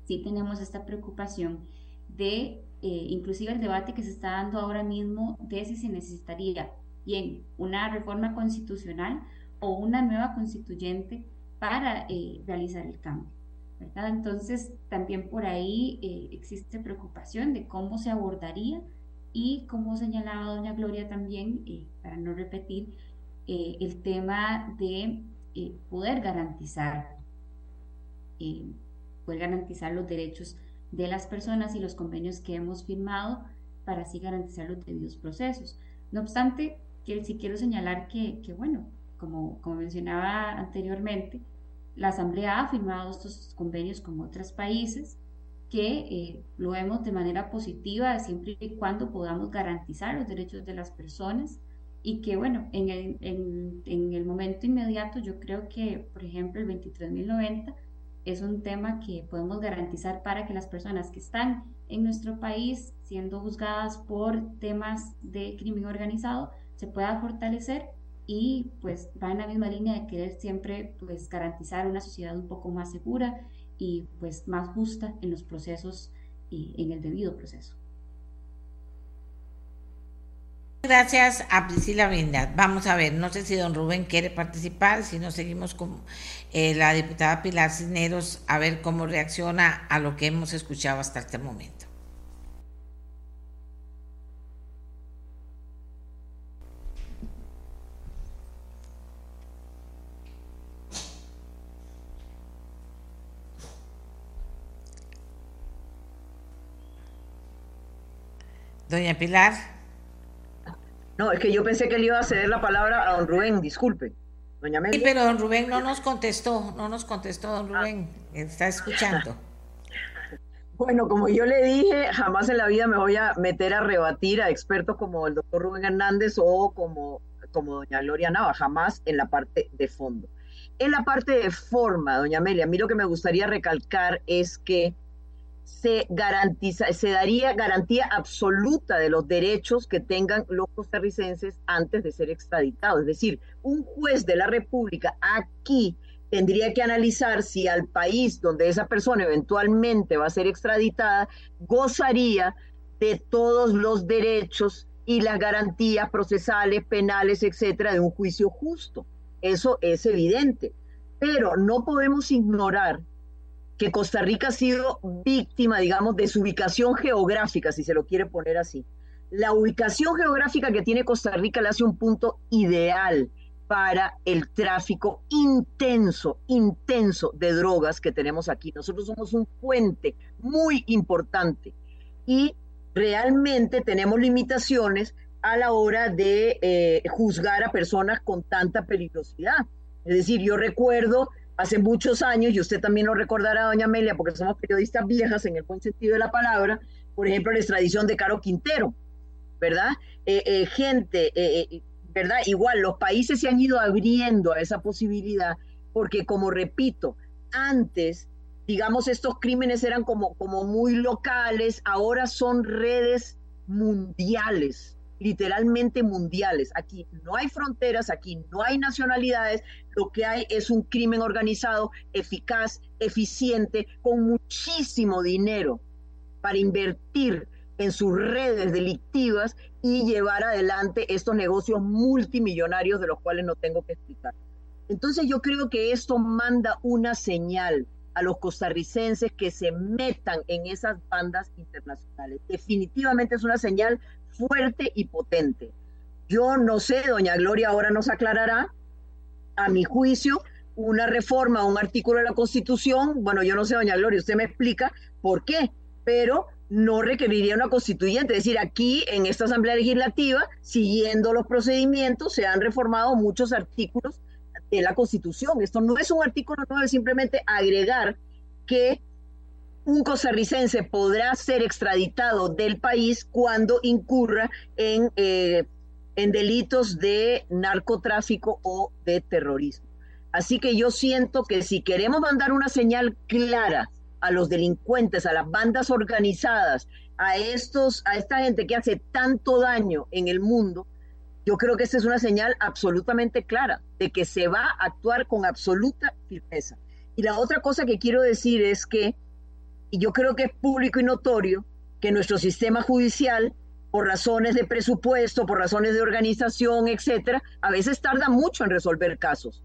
S7: sí tenemos esta preocupación de, inclusive el debate que se está dando ahora mismo de si se necesitaría bien una reforma constitucional o una nueva constituyente para eh, realizar el cambio. Entonces, también por ahí eh, existe preocupación de cómo se abordaría y como señalaba doña Gloria también, eh, para no repetir, el tema de poder garantizar, poder garantizar los derechos de las personas y los convenios que hemos firmado para así garantizar los debidos procesos. No obstante, que sí quiero señalar que, bueno, como, como mencionaba anteriormente, la Asamblea ha firmado estos convenios con otros países que eh, lo vemos de manera positiva siempre y cuando podamos garantizar los derechos de las personas y que bueno, en el, en el momento inmediato yo creo que, por ejemplo, el 23.090 es un tema que podemos garantizar para que las personas que están en nuestro país siendo juzgadas por temas de crimen organizado se pueda fortalecer y pues va en la misma línea de querer siempre pues garantizar una sociedad un poco más segura y pues más justa en los procesos y en el debido proceso.
S2: Gracias a Priscila Vinda. Vamos a ver, no sé si don Rubén quiere participar, si no seguimos con eh, la diputada Pilar Cisneros a ver cómo reacciona a lo que hemos escuchado hasta este momento. Doña Pilar.
S4: No, es que yo pensé que le iba a ceder la palabra a don Rubén, disculpe.
S2: Doña Sí, pero don Rubén no nos contestó, no nos contestó don Rubén, está escuchando.
S4: Bueno, como yo le dije, jamás en la vida me voy a meter a rebatir a expertos como el doctor Rubén Hernández o como, como doña Gloria Nava, jamás en la parte de fondo. En la parte de forma, doña Amelia, a mí lo que me gustaría recalcar es que se garantiza, se daría garantía absoluta de los derechos que tengan los costarricenses antes de ser extraditados. Es decir, un juez de la República aquí tendría que analizar si al país donde esa persona eventualmente va a ser extraditada gozaría de todos los derechos y las garantías procesales, penales, etcétera, de un juicio justo. Eso es evidente. Pero no podemos ignorar que Costa Rica ha sido víctima, digamos, de su ubicación geográfica, si se lo quiere poner así. La ubicación geográfica que tiene Costa Rica le hace un punto ideal para el tráfico intenso, intenso de drogas que tenemos aquí. Nosotros somos un puente muy importante y realmente tenemos limitaciones a la hora de eh, juzgar a personas con tanta peligrosidad. Es decir, yo recuerdo hace muchos años, y usted también lo recordará, doña Amelia, porque somos periodistas viejas en el buen sentido de la palabra, por ejemplo, la extradición de Caro Quintero, ¿verdad? Eh, eh, gente, eh, ¿verdad? Igual, los países se han ido abriendo a esa posibilidad, porque como repito, antes, digamos, estos crímenes eran como, como muy locales, ahora son redes mundiales, literalmente mundiales. Aquí no hay fronteras, aquí no hay nacionalidades, lo que hay es un crimen organizado eficaz, eficiente, con muchísimo dinero para invertir en sus redes delictivas y llevar adelante estos negocios multimillonarios de los cuales no tengo que explicar. Entonces yo creo que esto manda una señal a los costarricenses que se metan en esas bandas internacionales. Definitivamente es una señal fuerte y potente. Yo no sé, doña Gloria ahora nos aclarará, a mi juicio, una reforma, un artículo de la Constitución, bueno, yo no sé, doña Gloria, usted me explica por qué, pero no requeriría una constituyente. Es decir, aquí en esta Asamblea Legislativa, siguiendo los procedimientos, se han reformado muchos artículos de la Constitución. Esto no es un artículo nuevo, es simplemente agregar que un costarricense podrá ser extraditado del país cuando incurra en, eh, en delitos de narcotráfico o de terrorismo. Así que yo siento que si queremos mandar una señal clara a los delincuentes, a las bandas organizadas, a estos, a esta gente que hace tanto daño en el mundo, yo creo que esta es una señal absolutamente clara de que se va a actuar con absoluta firmeza. Y la otra cosa que quiero decir es que y yo creo que es público y notorio que nuestro sistema judicial, por razones de presupuesto, por razones de organización, etcétera, a veces tarda mucho en resolver casos.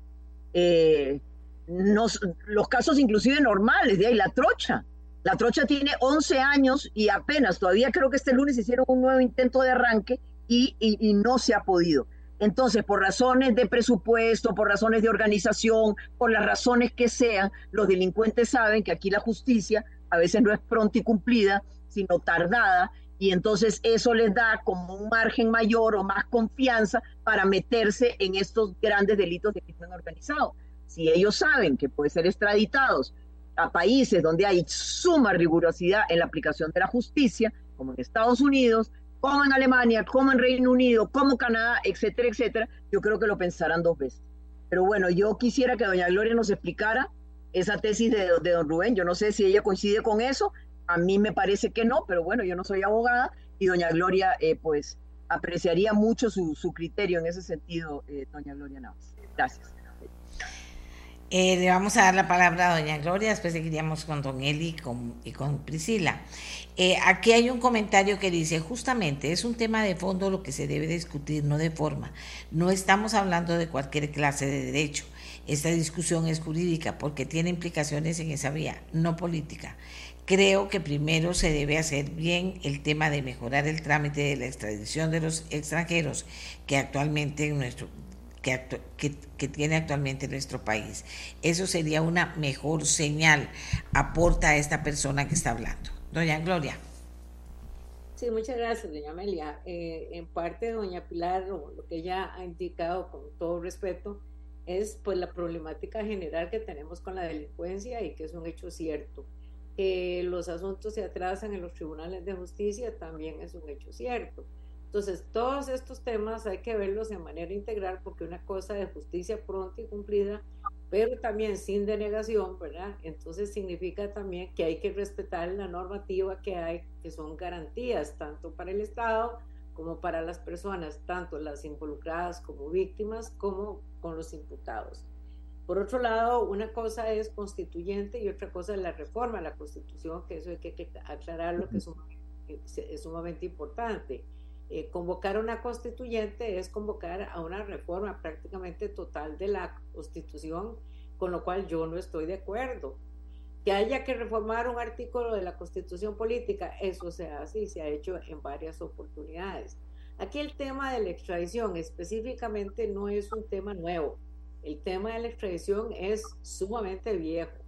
S4: Eh, los casos inclusive normales, de ahí la trocha. La trocha tiene 11 años y apenas, todavía creo que este lunes hicieron un nuevo intento de arranque y, no se ha podido. Entonces, por razones de presupuesto, por razones de organización, por las razones que sean, los delincuentes saben que aquí la justicia a veces no es pronta y cumplida, sino tardada, y entonces eso les da como un margen mayor o más confianza para meterse en estos grandes delitos de crimen organizado. Si ellos saben que pueden ser extraditados a países donde hay suma rigurosidad en la aplicación de la justicia, como en Estados Unidos, como en Alemania, como en Reino Unido, como Canadá, etcétera, etcétera, yo creo que lo pensarán dos veces. Pero bueno, yo quisiera que doña Gloria nos explicara esa tesis de, don Rubén. Yo no sé si ella coincide con eso, a mí me parece que no, pero bueno, yo no soy abogada y doña Gloria eh, pues apreciaría mucho su, su, criterio en ese sentido, eh, doña Gloria Navas. Gracias.
S2: Eh, le vamos a dar la palabra a doña Gloria, después seguiríamos con don Eli y con, y con Priscila. Eh, aquí hay un comentario que dice, justamente es un tema de fondo lo que se debe discutir, no de forma. No estamos hablando de cualquier clase de derecho. Esta discusión es jurídica porque tiene implicaciones en esa vía, no política. Creo que primero se debe hacer bien el tema de mejorar el trámite de la extradición de los extranjeros que actualmente en nuestro que, que, que, tiene actualmente nuestro país. Eso sería una mejor señal, aporta a esta persona que está hablando. Doña Gloria.
S6: Sí, muchas gracias, doña Amelia. Eh, en parte, doña Pilar, lo que ella ha indicado con todo respeto, es pues la problemática general que tenemos con la delincuencia y que es un hecho cierto. Que los asuntos se atrasan en los tribunales de justicia también es un hecho cierto. Entonces, todos estos temas hay que verlos de manera integral porque una cosa de justicia pronta y cumplida, pero también sin denegación, ¿verdad? Entonces significa también que hay que respetar la normativa que hay, que son garantías tanto para el Estado como para las personas, tanto las involucradas como víctimas, como con los imputados. Por otro lado, una cosa es constituyente y otra cosa es la reforma a la Constitución, que eso hay que, aclararlo, que es sumamente, es sumamente importante. Eh, convocar una constituyente es convocar a una reforma prácticamente total de la Constitución, con lo cual yo no estoy de acuerdo. Que haya que reformar un artículo de la Constitución política, eso se hace y se ha hecho en varias oportunidades. Aquí el tema de la extradición específicamente no es un tema nuevo. El tema de la extradición es sumamente viejo.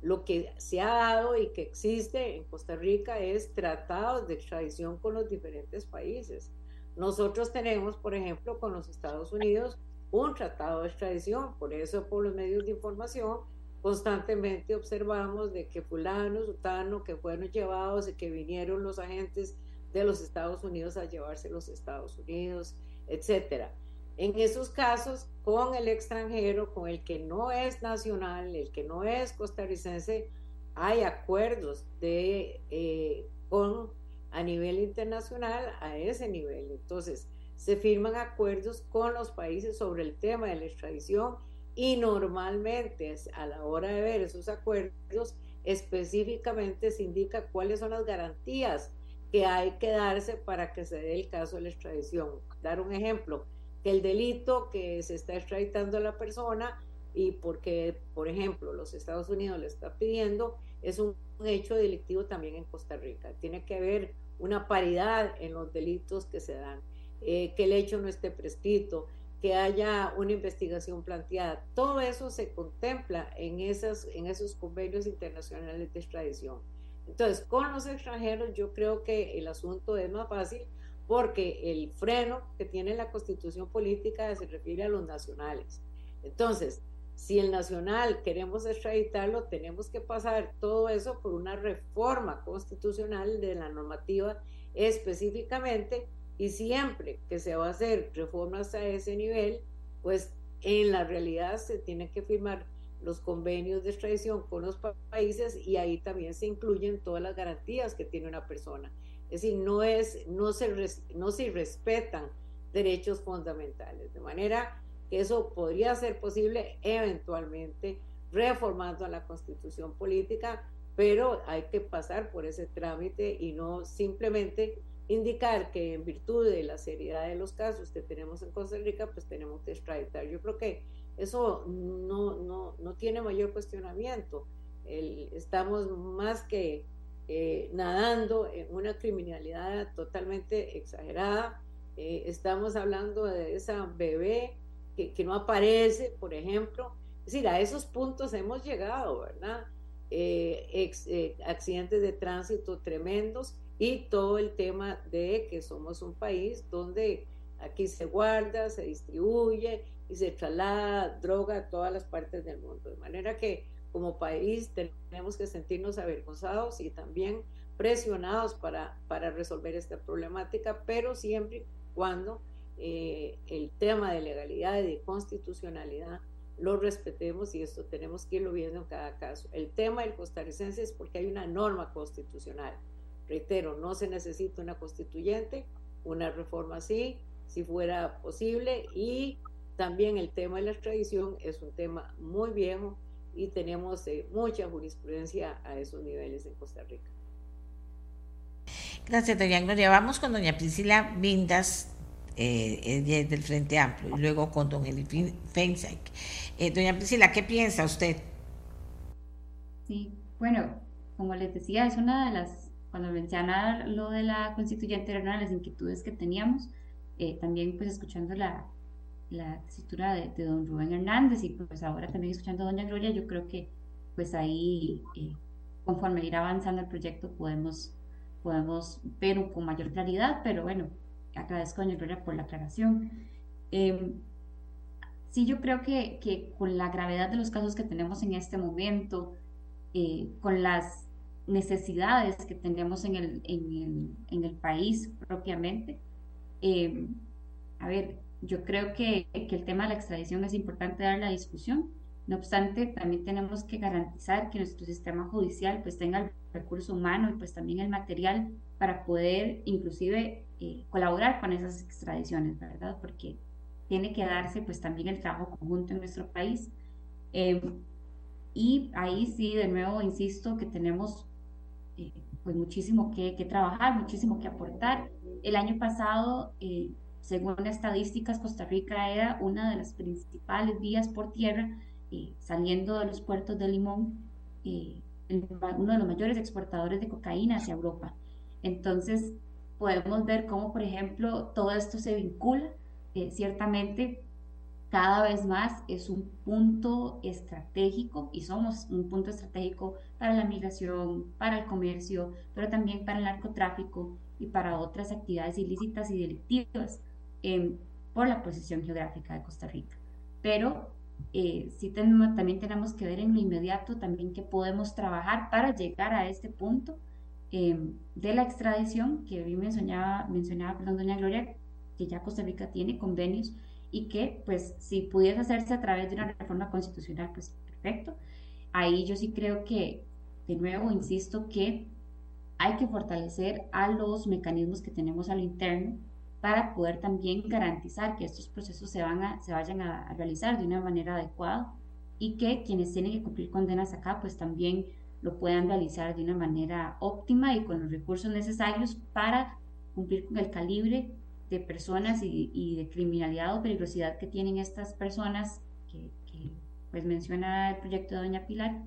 S6: Lo que se ha dado y que existe en Costa Rica es tratados de extradición con los diferentes países. Nosotros tenemos, por ejemplo, con los Estados Unidos un tratado de extradición, por eso por los medios de información constantemente observamos de que fulano, sutano, que fueron llevados y que vinieron los agentes de los Estados Unidos a llevarse los Estados Unidos, etcétera. En esos casos, con el extranjero, con el que no es nacional, el que no es costarricense, hay acuerdos de, eh, con, a nivel internacional a ese nivel. Entonces, se firman acuerdos con los países sobre el tema de la extradición y normalmente a la hora de ver esos acuerdos específicamente se indica cuáles son las garantías que hay que darse para que se dé el caso de la extradición. Dar un ejemplo, el delito que se está extraditando a la persona y porque, por ejemplo, los Estados Unidos le está pidiendo, es un, hecho delictivo también en Costa Rica. Tiene que haber una paridad en los delitos que se dan, eh, que el hecho no esté prescrito, que haya una investigación planteada. Todo eso se contempla en, esas, en esos convenios internacionales de extradición. Entonces, con los extranjeros yo creo que el asunto es más fácil porque el freno que tiene la constitución política se refiere a los nacionales. Entonces, si el nacional queremos extraditarlo, tenemos que pasar todo eso por una reforma constitucional de la normativa específicamente y siempre que se va a hacer reformas a ese nivel, pues en la realidad se tienen que firmar los convenios de extradición con los países y ahí también se incluyen todas las garantías que tiene una persona. Es decir, no, es, no, se, no se respetan derechos fundamentales. De manera que eso podría ser posible eventualmente reformando la constitución política, pero hay que pasar por ese trámite y no simplemente indicar que en virtud de la seriedad de los casos que tenemos en Costa Rica, pues tenemos que extraditar. Yo creo que eso no, no, no tiene mayor cuestionamiento. estamos más que eh, nadando en una criminalidad totalmente exagerada. Eh, estamos hablando de esa bebé que, que, no aparece, por ejemplo. Es decir, a esos puntos hemos llegado, ¿verdad? Eh, accidentes de tránsito tremendos y todo el tema de que somos un país donde aquí se guarda, se distribuye y se traslada droga a todas las partes del mundo. De manera que como país tenemos que sentirnos avergonzados y también presionados para, para resolver esta problemática, pero siempre y cuando eh, el tema de legalidad y de constitucionalidad lo respetemos y esto tenemos que irlo viendo en cada caso. El tema del costarricense es porque hay una norma constitucional. Reitero, no se necesita una constituyente, una reforma así, si fuera posible, y también el tema de la extradición es un tema muy viejo y tenemos eh, mucha jurisprudencia a esos niveles en Costa Rica.
S2: Gracias, doña Gloria. Vamos con doña Priscila Vindas, eh, del Frente Amplio, y luego con don Eli Feinsack. Eh, doña Priscila, ¿qué piensa usted?
S7: Sí, bueno, como les decía, es una de las, cuando menciona lo de la constituyente, era una de las inquietudes que teníamos, eh, también pues escuchando la, la escritura de, don Rubén Hernández y pues ahora también escuchando a doña Gloria, yo creo que pues ahí eh, conforme ir avanzando el proyecto podemos, podemos ver con mayor claridad, pero bueno, agradezco a doña Gloria por la aclaración. Em, sí, yo creo que, que, con la gravedad de los casos que tenemos en este momento, eh, con las necesidades que tenemos en el, en el, en el país propiamente, em, a ver, yo creo que, que, el tema de la extradición es importante dar la discusión. No obstante, también tenemos que garantizar que nuestro sistema judicial pues tenga el recurso humano y pues también el material para poder inclusive eh, colaborar con esas extradiciones, ¿verdad? Porque tiene que darse pues también el trabajo conjunto en nuestro país. Eh, y ahí sí, de nuevo, insisto que tenemos eh, pues muchísimo que, que, trabajar, muchísimo que aportar. El año pasado según estadísticas, Costa Rica era una de las principales vías por tierra, eh, saliendo de los puertos de Limón, eh, uno de los mayores exportadores de cocaína hacia Europa. Entonces, podemos ver cómo, por ejemplo, todo esto se vincula. Eh, ciertamente, cada vez más es un punto estratégico y somos un punto estratégico para la migración, para el comercio, pero también para el narcotráfico y para otras actividades ilícitas y delictivas por la posición geográfica de Costa Rica. Pero eh, sí tenemos, también tenemos que ver en lo inmediato también que podemos trabajar para llegar a este punto em, de la extradición que hoy mencionaba, mencionaba perdón, doña Gloria, que ya Costa Rica tiene convenios y que pues si pudiese hacerse a través de una reforma constitucional, pues perfecto. Ahí yo sí creo que, de nuevo, insisto que hay que fortalecer a los mecanismos que tenemos al interno para poder también garantizar que estos procesos se, van a, se vayan a, realizar de una manera adecuada y que quienes tienen que cumplir condenas acá pues también lo puedan realizar de una manera óptima y con los recursos necesarios para cumplir con el calibre de personas y, de criminalidad o peligrosidad que tienen estas personas que, pues menciona el proyecto de Doña Pilar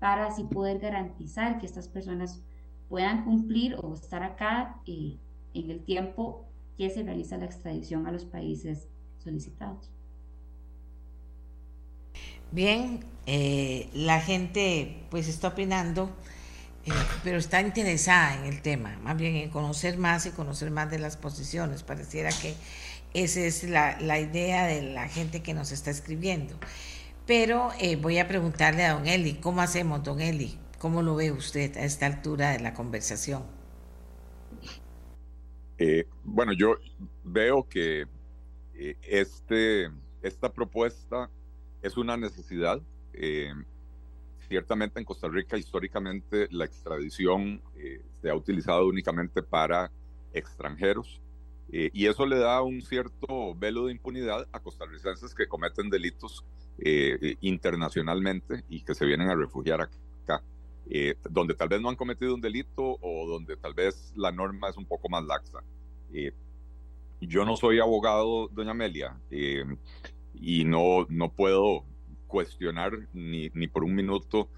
S7: para así poder garantizar que estas personas puedan cumplir o estar acá eh, en el tiempo que se realiza la extradición a los países solicitados.
S2: Bien, eh, la gente pues está opinando, eh, pero está interesada en el tema, más bien en conocer más y conocer más de las posiciones. Pareciera que esa es la, la idea de la gente que nos está escribiendo. Pero eh, voy a preguntarle a don Eli, ¿cómo hacemos, don Eli? ¿Cómo lo ve usted a esta altura de la conversación?
S5: Eh, bueno, yo veo que eh, este, esta propuesta es una necesidad. ciertamente en Costa Rica históricamente la extradición se ha utilizado únicamente para extranjeros y eso le da un cierto velo de impunidad a costarricenses que cometen delitos eh, internacionalmente y que se vienen a refugiar acá, eh, donde tal vez no han cometido un delito o donde tal vez la norma es un poco más laxa. Eh, yo no soy abogado, doña Amelia, y no, no puedo cuestionar ni, ni por un minuto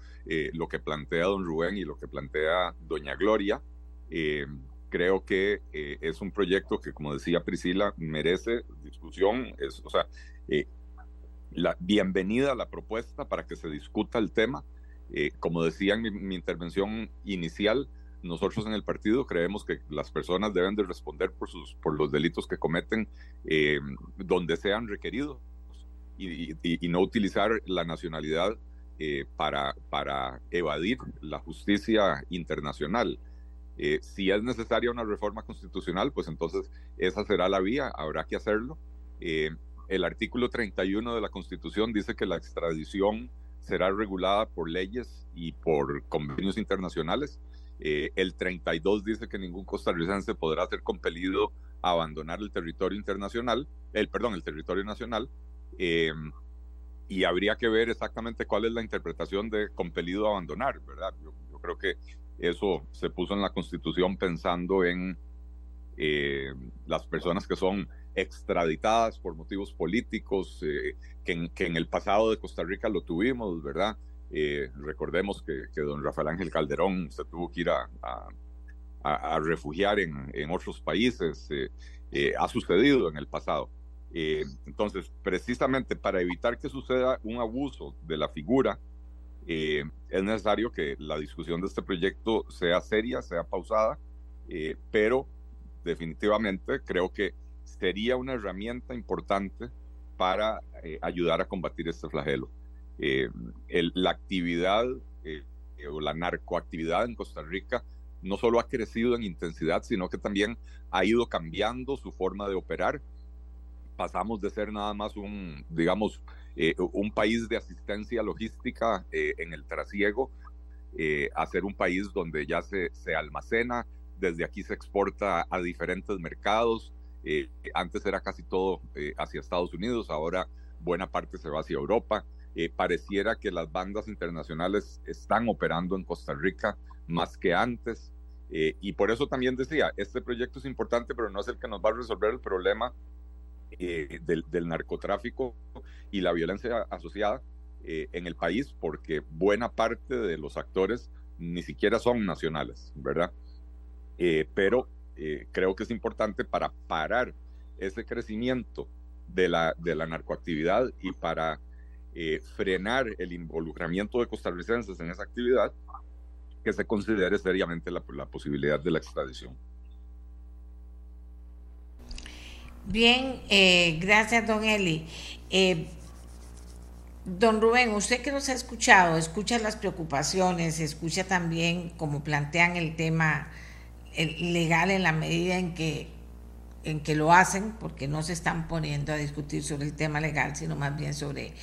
S5: lo que plantea don Rubén y lo que plantea doña Gloria. creo que es un proyecto que, como decía Priscila, merece discusión. Es, o sea, la bienvenida a la propuesta para que se discuta el tema. Eh, como decía en mi, intervención inicial, nosotros en el partido creemos que las personas deben de responder por, sus, por los delitos que cometen eh, donde sean requeridos y, no utilizar la nacionalidad eh, para, para evadir la justicia internacional. si es necesaria una reforma constitucional, pues entonces esa será la vía, habrá que hacerlo. El artículo 31 de la Constitución dice que la extradición será regulada por leyes y por convenios internacionales. Eh, el 32 dice que ningún costarricense podrá ser compelido a abandonar el territorio internacional, el perdón, el territorio nacional. Eh, y habría que ver exactamente cuál es la interpretación de compelido a abandonar, ¿verdad? Yo, creo que eso se puso en la Constitución pensando en eh, las personas que son extraditadas por motivos políticos, eh, que, en, el pasado de Costa Rica lo tuvimos, ¿verdad? Eh, recordemos que, don Rafael Ángel Calderón se tuvo que ir a, a, refugiar en, en, otros países, eh, ha sucedido en el pasado. entonces, precisamente para evitar que suceda un abuso de la figura, es necesario que la discusión de este proyecto sea seria, sea pausada, pero definitivamente creo que sería una herramienta importante para eh, ayudar a combatir este flagelo. Eh, la actividad eh, o la narcoactividad en Costa Rica no solo ha crecido en intensidad, sino que también ha ido cambiando su forma de operar. Pasamos de ser nada más un, digamos, un país de asistencia logística en el trasiego a ser un país donde ya se, se almacena, desde aquí se exporta a diferentes mercados, eh, antes era casi todo eh, hacia Estados Unidos, ahora buena parte se va hacia Europa. Eh, pareciera que las bandas internacionales están operando en Costa Rica más que antes. y por eso también decía, este proyecto es importante, pero no es el que nos va a resolver el problema del, del, narcotráfico y la violencia asociada en el país, porque buena parte de los actores ni siquiera son nacionales, ¿verdad? pero eh, creo que es importante para parar ese crecimiento de la, de la narcoactividad y para eh, frenar el involucramiento de costarricenses en esa actividad, que se considere seriamente la, posibilidad de la extradición.
S2: Bien, eh, gracias, don Eli. don Rubén, usted que nos ha escuchado, escucha las preocupaciones, escucha también cómo plantean el tema legal en la medida en que, en que lo hacen, porque no se están poniendo a discutir sobre el tema legal, sino más bien sobre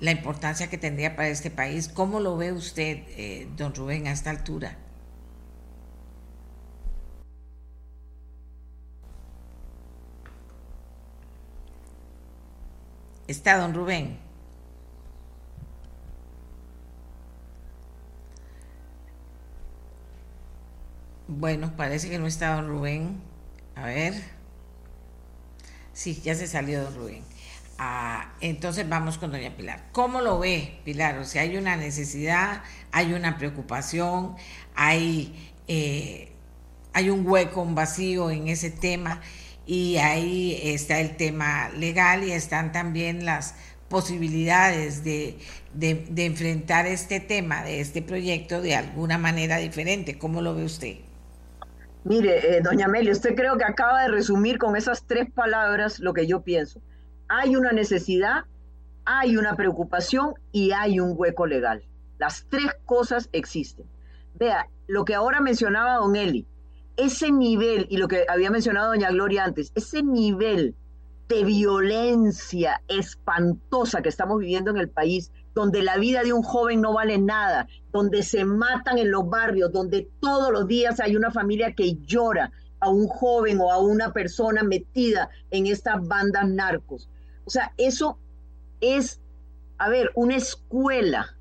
S2: la importancia que tendría para este país. ¿Cómo lo ve usted, eh, don Rubén, a esta altura? Está don Rubén. Bueno, parece que no está don Rubén. A ver. Sí, ya se salió don Rubén. Ah, entonces vamos con doña Pilar. ¿Cómo lo ve, Pilar? O sea, hay una necesidad, hay una preocupación, hay, eh, hay un hueco, un vacío en ese tema y ahí está el tema legal y están también las posibilidades de, de enfrentar este tema, de este proyecto de alguna manera diferente. ¿Cómo lo ve usted?
S4: Mire, eh, doña Amelia, usted creo que acaba de resumir con esas tres palabras lo que yo pienso. Hay una necesidad hay una preocupación y hay un hueco legal. Las tres cosas existen. Vea, lo que ahora mencionaba don Eli, ese nivel, y lo que había mencionado doña Gloria antes, ese nivel de violencia espantosa que estamos viviendo en el país, donde la vida de un joven no vale nada, donde se matan en los barrios, donde todos los días hay una familia que llora a un joven o a una persona metida en estas bandas narcos. O sea, eso es, a ver, una escuela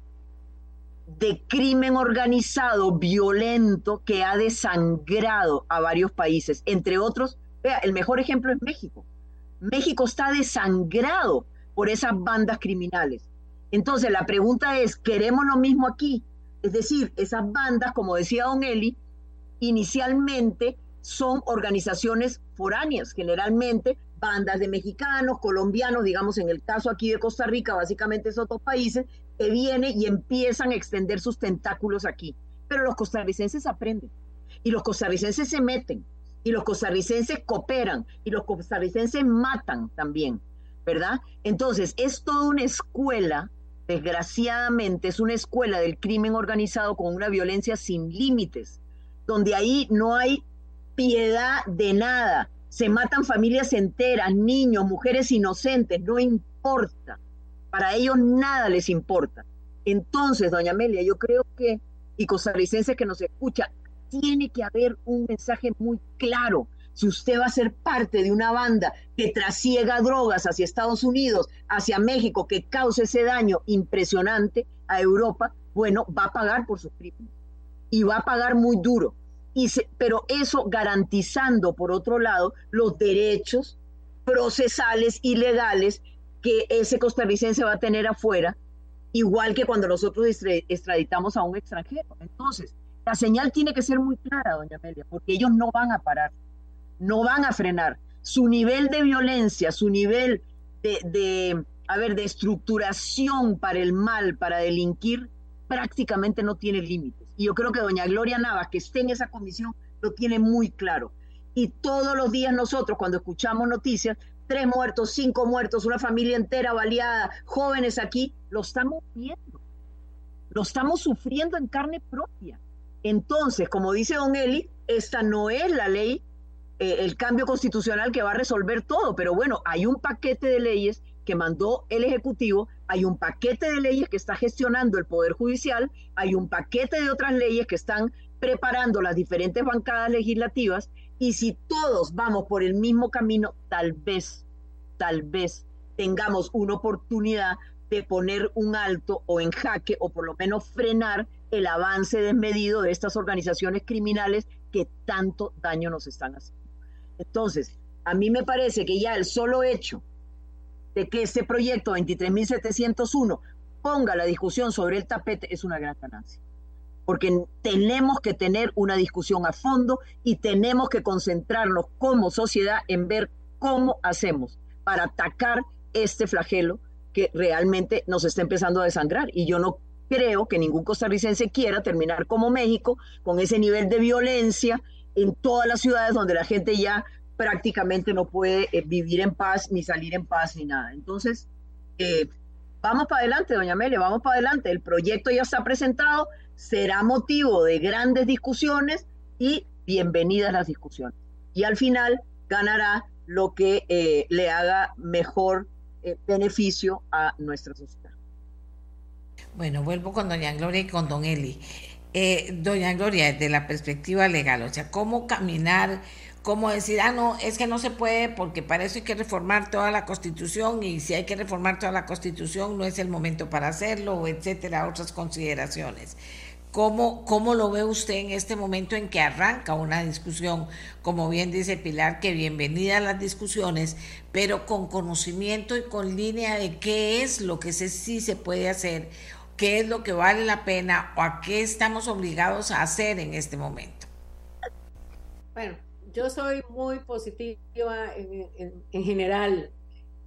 S4: de crimen organizado violento que ha desangrado a varios países, entre otros, vea, el mejor ejemplo es México. México está desangrado por esas bandas criminales. Entonces, la pregunta es, ¿queremos lo mismo aquí? Es decir, esas bandas, como decía Don Eli, inicialmente son organizaciones foráneas, generalmente bandas de mexicanos, colombianos, digamos en el caso aquí de Costa Rica, básicamente esos dos países, que vienen y empiezan a extender sus tentáculos aquí. Pero los costarricenses aprenden y los costarricenses se meten y los costarricenses cooperan y los costarricenses matan también, ¿verdad? Entonces, es toda una escuela, desgraciadamente, es una escuela del crimen organizado con una violencia sin límites, donde ahí no hay piedad de nada se matan familias enteras, niños, mujeres inocentes, no importa. Para ellos nada les importa. Entonces, doña Amelia, yo creo que, y costarricense que nos escucha, tiene que haber un mensaje muy claro. Si usted va a ser parte de una banda que trasiega drogas hacia Estados Unidos, hacia México, que cause ese daño impresionante a Europa, bueno, va a pagar por sus crímenes. Y va a pagar muy duro pero eso garantizando, por otro lado, los derechos procesales y legales que ese costarricense va a tener afuera, igual que cuando nosotros extraditamos a un extranjero. Entonces, la señal tiene que ser muy clara, doña Amelia, porque ellos no van a parar, no van a frenar. Su nivel de violencia, su nivel de, de a ver, de estructuración para el mal, para delinquir, prácticamente no tiene límites. Y yo creo que doña Gloria Navas, que esté en esa comisión, lo tiene muy claro. Y todos los días nosotros, cuando escuchamos noticias, tres muertos, cinco muertos, una familia entera baleada, jóvenes aquí, lo estamos viendo. Lo estamos sufriendo en carne propia. Entonces, como dice don Eli, esta no es la ley, eh, el cambio constitucional que va a resolver todo, pero bueno, hay un paquete de leyes que mandó el Ejecutivo, hay un paquete de leyes que está gestionando el Poder Judicial, hay un paquete de otras leyes que están preparando las diferentes bancadas legislativas y si todos vamos por el mismo camino, tal vez, tal vez tengamos una oportunidad de poner un alto o en jaque o por lo menos frenar el avance desmedido de estas organizaciones criminales que tanto daño nos están haciendo. Entonces, a mí me parece que ya el solo hecho de que este proyecto 23.701 ponga la discusión sobre el tapete es una gran ganancia. Porque tenemos que tener una discusión a fondo y tenemos que concentrarnos como sociedad en ver cómo hacemos para atacar este flagelo que realmente nos está empezando a desangrar. Y yo no creo que ningún costarricense quiera terminar como México con ese nivel de violencia en todas las ciudades donde la gente ya prácticamente no puede eh, vivir en paz, ni salir en paz, ni nada. Entonces, eh, vamos para adelante, doña Amelia, vamos para adelante. El proyecto ya está presentado, será motivo de grandes discusiones y bienvenidas las discusiones. Y al final ganará lo que eh, le haga mejor beneficio a nuestra sociedad.
S2: Bueno, vuelvo con doña Gloria y con don Eli. Doña Gloria, desde la perspectiva legal, o sea, ¿cómo caminar como decir, ah, no, es que no se puede porque para eso hay que reformar toda la constitución y si hay que reformar toda la constitución no es el momento para hacerlo, etcétera, otras consideraciones. ¿Cómo, ¿Cómo lo ve usted en este momento en que arranca una discusión? Como bien dice Pilar, que bienvenida las discusiones, pero con conocimiento y con línea de qué es lo que sí se puede hacer, qué es lo que vale la pena o a qué estamos obligados a hacer en este momento.
S6: Bueno, yo soy muy positiva en, general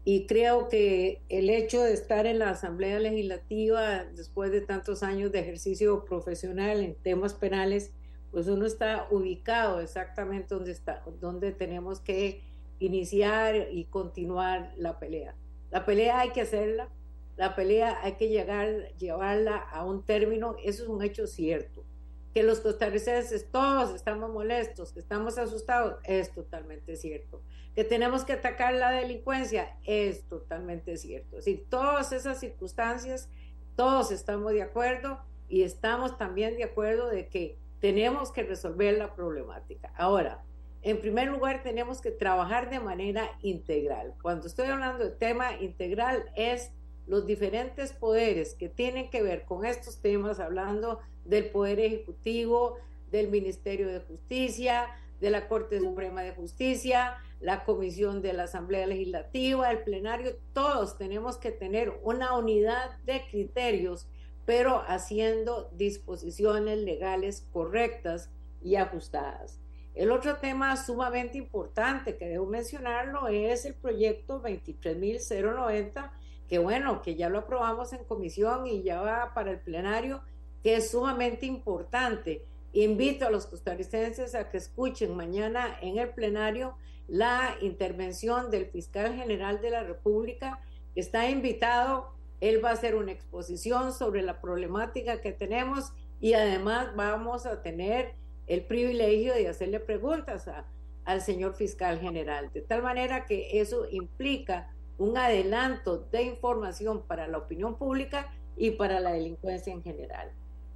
S6: y creo que el hecho de estar en la Asamblea Legislativa después de tantos años de ejercicio profesional en temas penales, pues uno está ubicado exactamente donde está, donde tenemos que iniciar y continuar la pelea. La pelea hay que hacerla, la pelea hay que llegar, llevarla a un término, eso es un hecho cierto. Que los costarricenses todos estamos molestos, que estamos asustados, es totalmente cierto. Que tenemos que atacar la delincuencia, es totalmente cierto. Es decir, todas esas circunstancias, todos estamos de acuerdo y estamos también de acuerdo de que tenemos que resolver la problemática. Ahora, en primer lugar, tenemos que trabajar de manera integral. Cuando estoy hablando de tema integral, es los diferentes poderes que tienen que ver con estos temas, hablando del Poder Ejecutivo, del Ministerio de Justicia, de la Corte Suprema de Justicia, la Comisión de la Asamblea Legislativa, el plenario, todos tenemos que tener una unidad de criterios pero haciendo disposiciones legales correctas y ajustadas. El otro tema sumamente importante que debo mencionarlo es el proyecto 23.090, que bueno, que ya lo aprobamos en comisión y ya va para el plenario, que es sumamente importante. Invito a los costarricenses a que escuchen mañana en el plenario la intervención del fiscal general de la República, que está invitado él va a hacer una exposición sobre la problemática que tenemos y además vamos a tener el privilegio de hacerle preguntas al señor fiscal general, de tal manera que eso implica un adelanto de información para la opinión pública y para la delincuencia en general.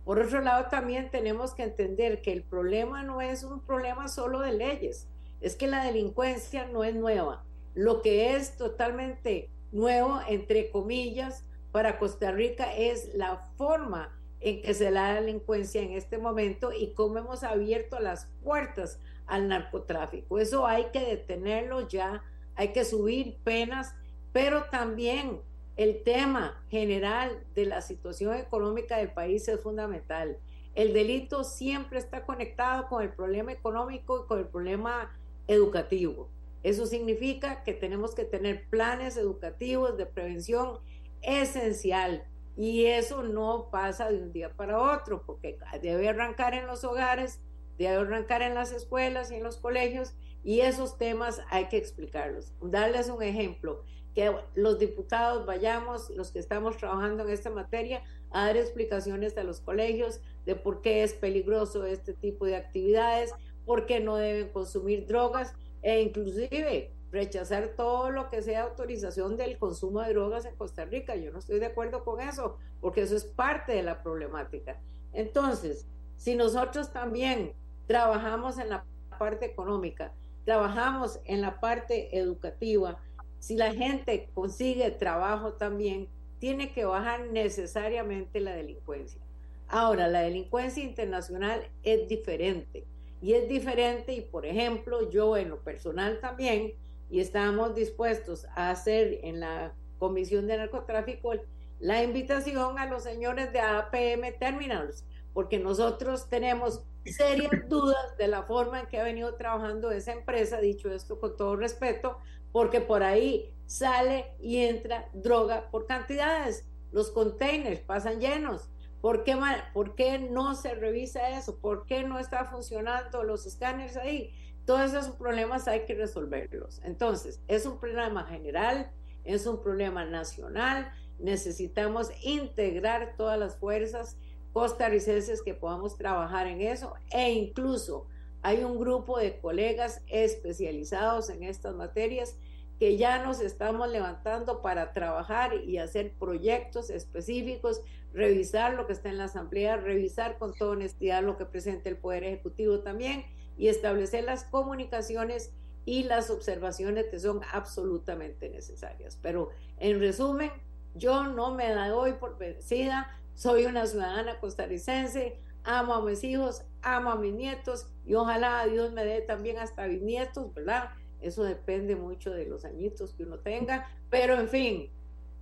S6: Por otro lado, también tenemos que entender que el problema no es un problema solo de leyes, es que la delincuencia no es nueva. Lo que es totalmente nuevo, entre comillas, para Costa Rica es la forma en que se da la delincuencia en este momento y cómo hemos abierto las puertas al narcotráfico. Eso hay que detenerlo ya, hay que subir penas, pero también el tema general de la situación económica del país es fundamental. El delito siempre está conectado con el problema económico y con el problema educativo. Eso significa que tenemos que tener planes educativos de prevención esencial. Y eso no pasa de un día para otro, porque debe arrancar en los hogares, debe arrancar en las escuelas y en los colegios, y esos temas hay que explicarlos. Darles un ejemplo, que los diputados vayamos, los que estamos trabajando en esta materia, a dar explicaciones a los colegios de por qué es peligroso este tipo de actividades, por qué no deben consumir drogas, e inclusive rechazar todo lo que sea autorización del consumo de drogas en Costa Rica. Yo no estoy de acuerdo con eso, porque eso es parte de la problemática. Entonces, si nosotros también trabajamos en la parte económica, trabajamos en la parte educativa, si la gente consigue trabajo también, tiene que bajar necesariamente la delincuencia. Ahora, la delincuencia internacional es diferente. Y es diferente y, por ejemplo, yo en lo personal también, y estamos dispuestos a hacer en la Comisión de Narcotráfico la invitación a los señores de APM Terminals, porque nosotros tenemos serias dudas de la forma en que ha venido trabajando esa empresa, dicho esto con todo respeto, porque por ahí sale y entra droga por cantidades. Los containers pasan llenos. ¿Por qué, ¿Por qué no se revisa eso? ¿Por qué no está funcionando los escáneres ahí? Todos esos problemas hay que resolverlos. Entonces, es un problema general, es un problema nacional, necesitamos integrar todas las fuerzas costarricenses que podamos trabajar en eso e incluso hay un grupo de colegas especializados en estas materias que ya nos estamos levantando para trabajar y hacer proyectos específicos, revisar lo que está en la Asamblea, revisar con toda honestidad lo que presenta el Poder Ejecutivo también y establecer las comunicaciones y las observaciones que son absolutamente necesarias. Pero en resumen, yo no me doy por vencida, soy una ciudadana costarricense, amo a mis hijos, amo a mis nietos y ojalá Dios me dé también hasta bisnietos, ¿verdad? Eso depende mucho de los añitos que uno tenga, pero en fin,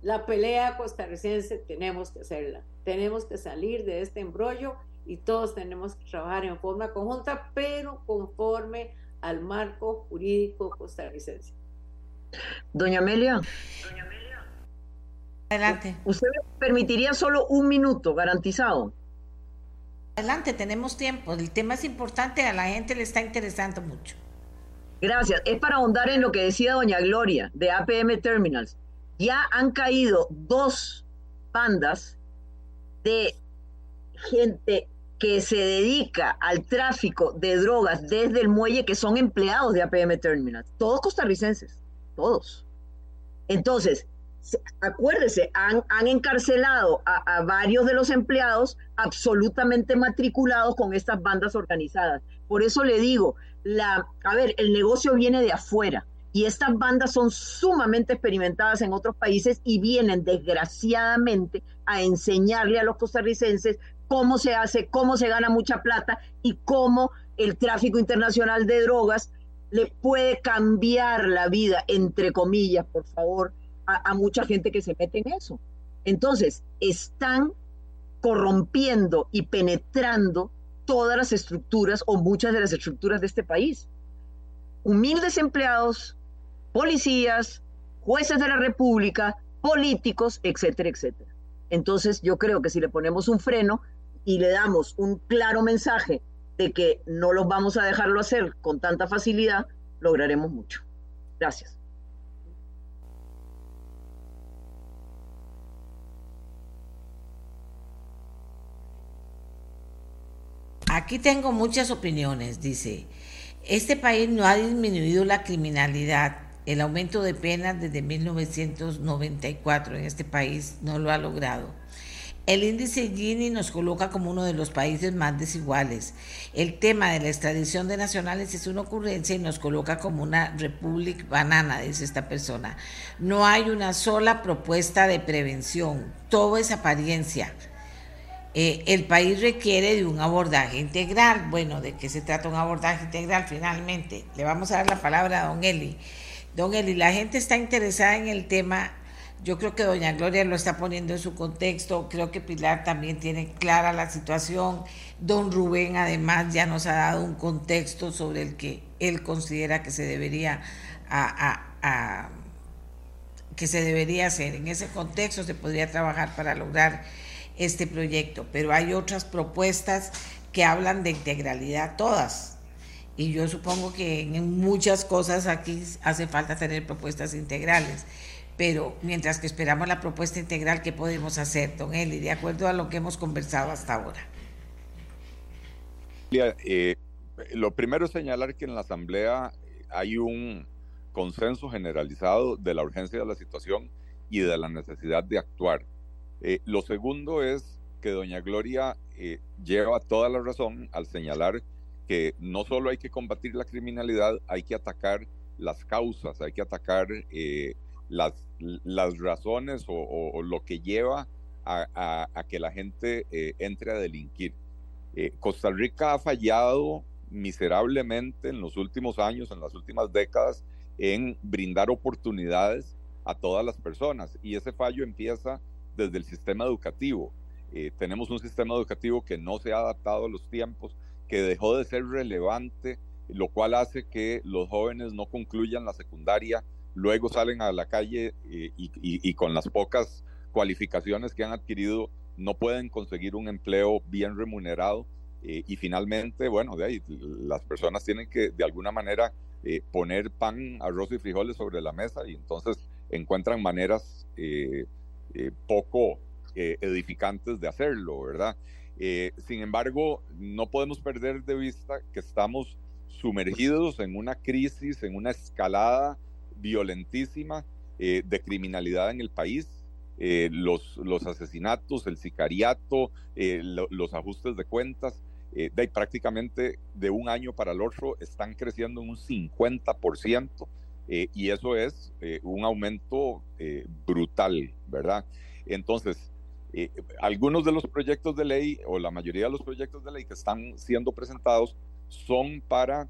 S6: la pelea costarricense tenemos que hacerla, tenemos que salir de este embrollo y todos tenemos que trabajar en forma conjunta, pero conforme al marco jurídico costarricense.
S4: Doña Amelia.
S2: Adelante.
S4: ¿Usted permitiría solo un minuto garantizado?
S2: Adelante, tenemos tiempo. El tema es importante, a la gente le está interesando mucho.
S4: Gracias. Es para ahondar en lo que decía doña Gloria de APM Terminals. Ya han caído dos bandas de gente que se dedica al tráfico de drogas desde el muelle, que son empleados de APM Terminal, todos costarricenses, todos. Entonces, acuérdese, han, encarcelado a, a, varios de los empleados absolutamente matriculados con estas bandas organizadas. Por eso le digo, la, a ver, el negocio viene de afuera y estas bandas son sumamente experimentadas en otros países y vienen desgraciadamente a enseñarle a los costarricenses cómo se hace, cómo se gana mucha plata y cómo el tráfico internacional de drogas le puede cambiar la vida, entre comillas, por favor, a, mucha gente que se mete en eso. Entonces, están corrompiendo y penetrando todas las estructuras o muchas de las estructuras de este país. Humildes empleados, policías, jueces de la República, políticos, etcétera, etcétera. Entonces, yo creo que si le ponemos un freno y le damos un claro mensaje de que no los vamos a dejarlo hacer con tanta facilidad, lograremos mucho. Gracias.
S2: Aquí tengo muchas opiniones, dice. Este país no ha disminuido la criminalidad. El aumento de penas desde 1994 en este país no lo ha logrado. El índice Gini nos coloca como uno de los países más desiguales. El tema de la extradición de nacionales es una ocurrencia y nos coloca como una república banana, dice esta persona. No hay una sola propuesta de prevención. Todo es apariencia. Eh, el país requiere de un abordaje integral. Bueno, ¿de qué se trata un abordaje integral finalmente? Le vamos a dar la palabra a don Eli. Don Eli, la gente está interesada en el tema. Yo creo que doña Gloria lo está poniendo en su contexto. Creo que Pilar también tiene clara la situación. Don Rubén además ya nos ha dado un contexto sobre el que él considera que se debería que se debería hacer. En ese contexto se podría trabajar para lograr este proyecto, pero hay otras propuestas que hablan de integralidad todas. Y yo supongo que en muchas cosas aquí hace falta tener propuestas integrales. Pero mientras que esperamos la propuesta integral, ¿qué podemos hacer, don Eli, de acuerdo a lo que hemos conversado hasta ahora?
S5: Eh, lo primero es señalar que en la Asamblea hay un consenso generalizado de la urgencia de la situación y de la necesidad de actuar. Eh, lo segundo es que doña Gloria eh, lleva toda la razón al señalar que no solo hay que combatir la criminalidad, hay que atacar las causas, hay que atacar eh, las, las, razones o, lo que lleva a, que la gente eh, entre a delinquir. Costa Rica ha fallado miserablemente en los últimos años, en las últimas décadas, en brindar oportunidades a todas las personas y ese fallo empieza desde el sistema educativo. Eh, tenemos un sistema educativo que no se ha adaptado a los tiempos, que dejó de ser relevante, lo cual hace que los jóvenes no concluyan la secundaria, luego salen a la calle eh, y, y, y, con las pocas cualificaciones que han adquirido no pueden conseguir un empleo bien remunerado eh, y finalmente, bueno, de ahí las personas tienen que de alguna manera eh, poner pan, arroz y frijoles sobre la mesa y entonces encuentran maneras eh, poco edificantes de hacerlo, ¿verdad? sin embargo, no podemos perder de vista que estamos sumergidos en una crisis, en una escalada violentísima de criminalidad en el país eh, los, los, asesinatos, el sicariato, eh, lo, los ajustes de cuentas, eh, de, prácticamente de un año para el otro están creciendo en un 50%, eh, y eso es eh, un aumento brutal, ¿verdad? Entonces, algunos de los proyectos de ley, o la mayoría de los proyectos de ley que están siendo presentados, son para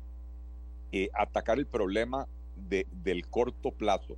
S5: atacar el problema de, del corto plazo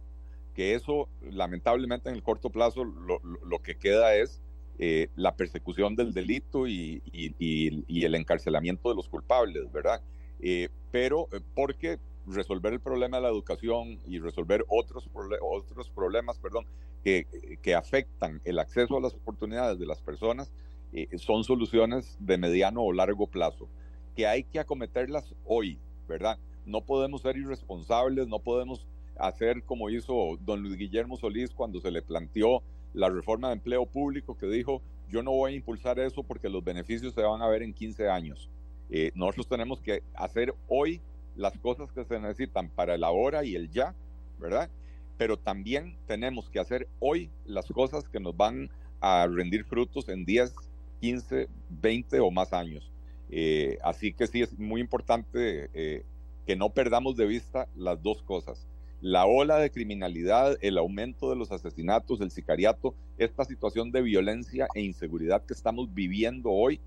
S5: que eso lamentablemente en el corto plazo lo, lo que queda es eh, la persecución del delito y, y, y, el encarcelamiento de los culpables, ¿verdad? Eh, pero eh, porque resolver el problema de la educación y resolver otros, otros problemas perdón, que, que, afectan el acceso a las oportunidades de las personas eh, son soluciones de mediano o largo plazo, que hay que acometerlas hoy, ¿verdad? No podemos ser irresponsables, no podemos hacer como hizo don Luis Guillermo Solís cuando se le planteó la reforma de empleo público que dijo, yo no voy a impulsar eso porque los beneficios se van a ver en 15 años. Eh, nosotros tenemos que hacer hoy las cosas que se necesitan para el ahora y el ya, ¿verdad? Pero también tenemos que hacer hoy las cosas que nos van a rendir frutos en 10, 15, 20 o más años. Eh, así que sí es muy importante eh, que no perdamos de vista las dos cosas. La ola de criminalidad, el aumento de los asesinatos, el sicariato, esta situación de violencia e inseguridad que estamos viviendo hoy,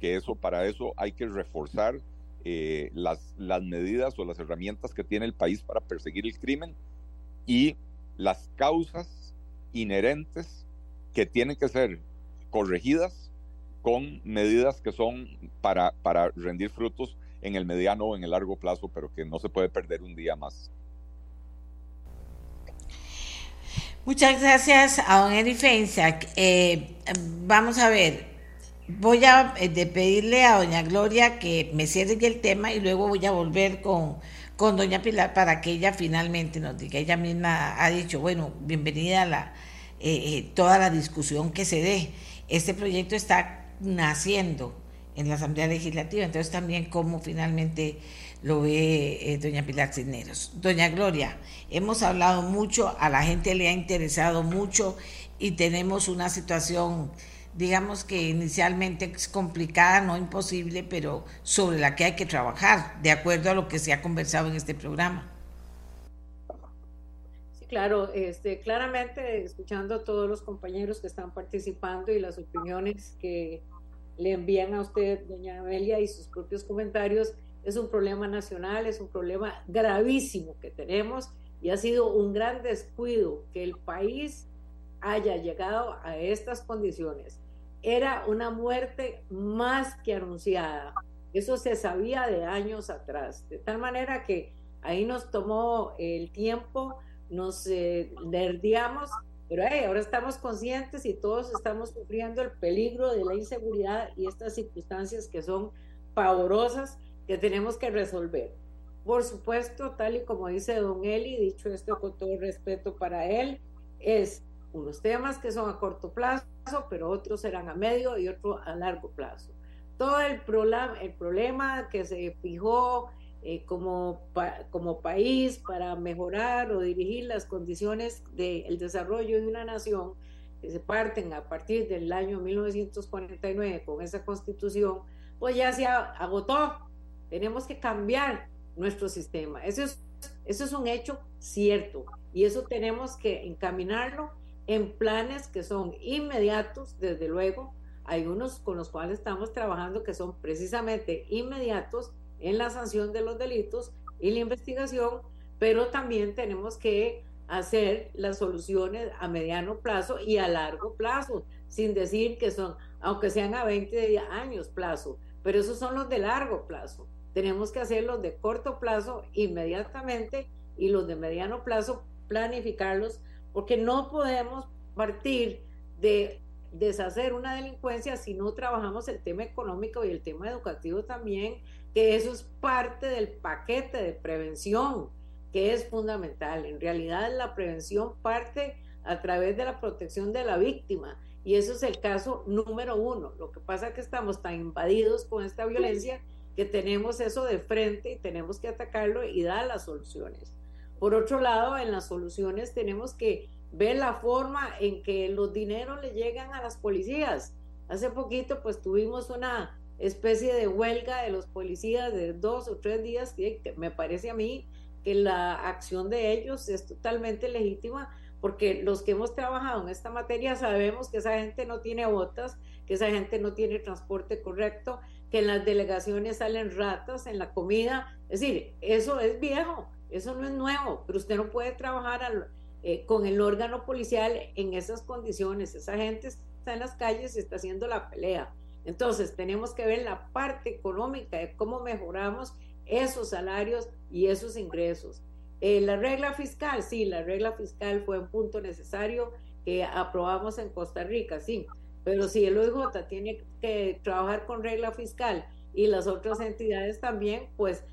S5: que eso para eso hay que reforzar eh, las, las medidas o las herramientas que tiene el país para perseguir el crimen y las causas inherentes que tienen que ser corregidas con medidas que son para, para rendir frutos en el mediano o en el largo plazo, pero que no se puede perder un día más.
S2: Muchas gracias a don Eri. Eh, vamos a ver, voy a eh, pedirle a doña Gloria que me cierre el tema y luego voy a volver con, con doña Pilar para que ella finalmente nos diga. Ella misma ha dicho, bueno, bienvenida a la, eh, toda la discusión que se dé. Este proyecto está naciendo en la Asamblea Legislativa, entonces también cómo finalmente lo ve doña Pilar Cisneros. Doña Gloria, hemos hablado mucho, a la gente le ha interesado mucho y tenemos una situación digamos que inicialmente es complicada, no imposible, pero sobre la que hay que trabajar, de acuerdo a lo que se ha conversado en este programa.
S6: Sí, claro, este, claramente escuchando a todos los compañeros que están participando y las opiniones que le envían a usted, doña Amelia, y sus propios comentarios, es un problema nacional, es un problema gravísimo que tenemos y ha sido un gran descuido que el país haya llegado a estas condiciones. Era una muerte más que anunciada. Eso se sabía de años atrás, de tal manera que ahí nos tomó el tiempo, nos eh, pero ahora estamos conscientes y todos estamos sufriendo el peligro de la inseguridad y estas circunstancias que son pavorosas que tenemos que resolver. Por supuesto, tal y como dice don Eli, dicho esto con todo respeto para él, es unos temas que son a corto plazo, pero otros serán a medio y otros a largo plazo. Todo el, el problema que se fijó eh, como, como país para mejorar o dirigir las condiciones del desarrollo de una nación, que se parten a partir del año 1949 con esa constitución, pues ya se agotó. Tenemos que cambiar nuestro sistema. Eso es, eso es un hecho cierto y eso tenemos que encaminarlo en planes que son inmediatos, desde luego. Hay unos con los cuales estamos trabajando que son precisamente inmediatos en la sanción de los delitos y la investigación, pero también tenemos que hacer las soluciones a mediano plazo y a largo plazo, sin decir que son, aunque sean a 20 años plazo, pero esos son los de largo plazo. Tenemos que hacer los de corto plazo inmediatamente y los de mediano plazo planificarlos porque no podemos partir de deshacer una delincuencia si no trabajamos el tema económico y el tema educativo también, que eso es parte del paquete de prevención, que es fundamental. En realidad la prevención parte a través de la protección de la víctima y eso es el caso número uno. Lo que pasa es que estamos tan invadidos con esta violencia que tenemos eso de frente y tenemos que atacarlo y dar las soluciones. Por otro lado, en las soluciones tenemos que ver la forma en que los dineros le llegan a las policías. Hace poquito pues tuvimos una especie de huelga de los policías de dos o tres días que me parece a mí que la acción de ellos es totalmente legítima porque los que hemos trabajado en esta materia sabemos que esa gente no tiene botas, que esa gente no tiene transporte correcto, que en las delegaciones salen ratas en la comida. Es decir, eso es viejo. Eso no es nuevo, pero usted no puede trabajar eh, con el órgano policial en esas condiciones. Esa gente está en las calles y está haciendo la pelea. Entonces, tenemos que ver la parte económica de cómo mejoramos esos salarios y esos ingresos. Eh, la regla fiscal, sí, la regla fiscal fue un punto necesario que aprobamos en Costa Rica, sí, pero si el OIJ tiene que trabajar con regla fiscal y las otras entidades también, pues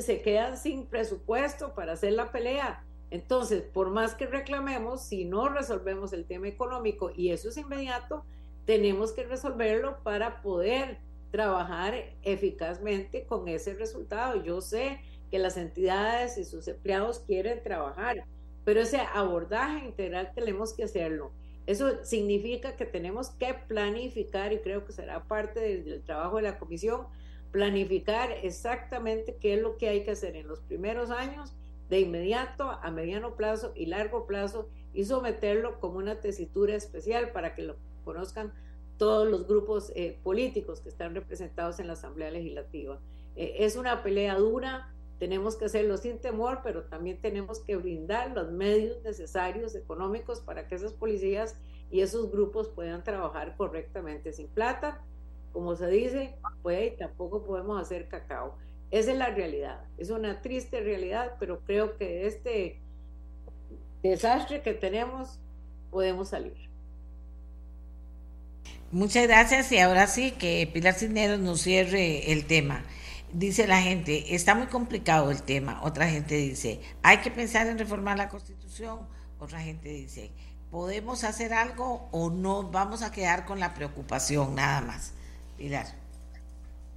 S6: se quedan sin presupuesto para hacer la pelea. Entonces, por más que reclamemos, si no resolvemos el tema económico y eso es inmediato, tenemos que resolverlo para poder trabajar eficazmente con ese resultado. Yo sé que las entidades y sus empleados quieren trabajar, pero ese abordaje integral tenemos que hacerlo. Eso significa que tenemos que planificar, y creo que será parte del, trabajo de la comisión, planificar exactamente qué es lo que hay que hacer en los primeros años, de inmediato, a mediano plazo y largo plazo, y someterlo como una tesitura especial para que lo conozcan todos los grupos eh, políticos que están representados en la Asamblea Legislativa. Eh, es una pelea dura, tenemos que hacerlo sin temor, pero también tenemos que brindar los medios necesarios económicos para que esas policías y esos grupos puedan trabajar correctamente. Sin plata, como se dice, pues tampoco podemos hacer cacao. Esa es la realidad. Es una triste realidad, pero creo que este desastre que tenemos podemos salir.
S2: Muchas gracias y ahora sí que Pilar Cisneros nos cierre el tema dice la gente, está muy complicado el tema. Otra gente dice, hay que pensar en reformar la constitución. Otra gente dice, ¿podemos hacer algo o no vamos a quedar con la preocupación nada más? Pilar.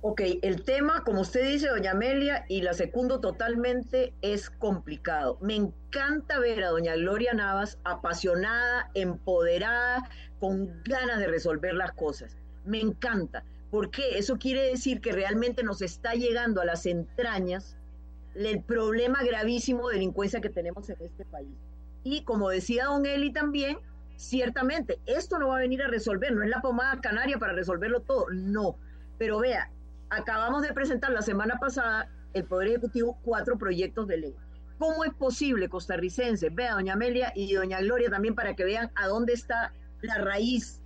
S4: Ok, el tema, como usted dice, doña Amelia, y la secundo totalmente, es complicado. Me encanta ver a doña Gloria Navas apasionada, empoderada, con ganas de resolver las cosas. Me encanta ¿Por qué? Eso quiere decir que realmente nos está llegando a las entrañas el problema gravísimo de delincuencia que tenemos en este país. Y como decía don Eli también, ciertamente, esto no va a venir a resolver, no es la pomada canaria para resolverlo todo, no. Pero vea, acabamos de presentar la semana pasada el Poder Ejecutivo cuatro proyectos de ley. ¿Cómo es posible, costarricense? Vea, doña Amelia y doña Gloria también para que vean a dónde está la raíz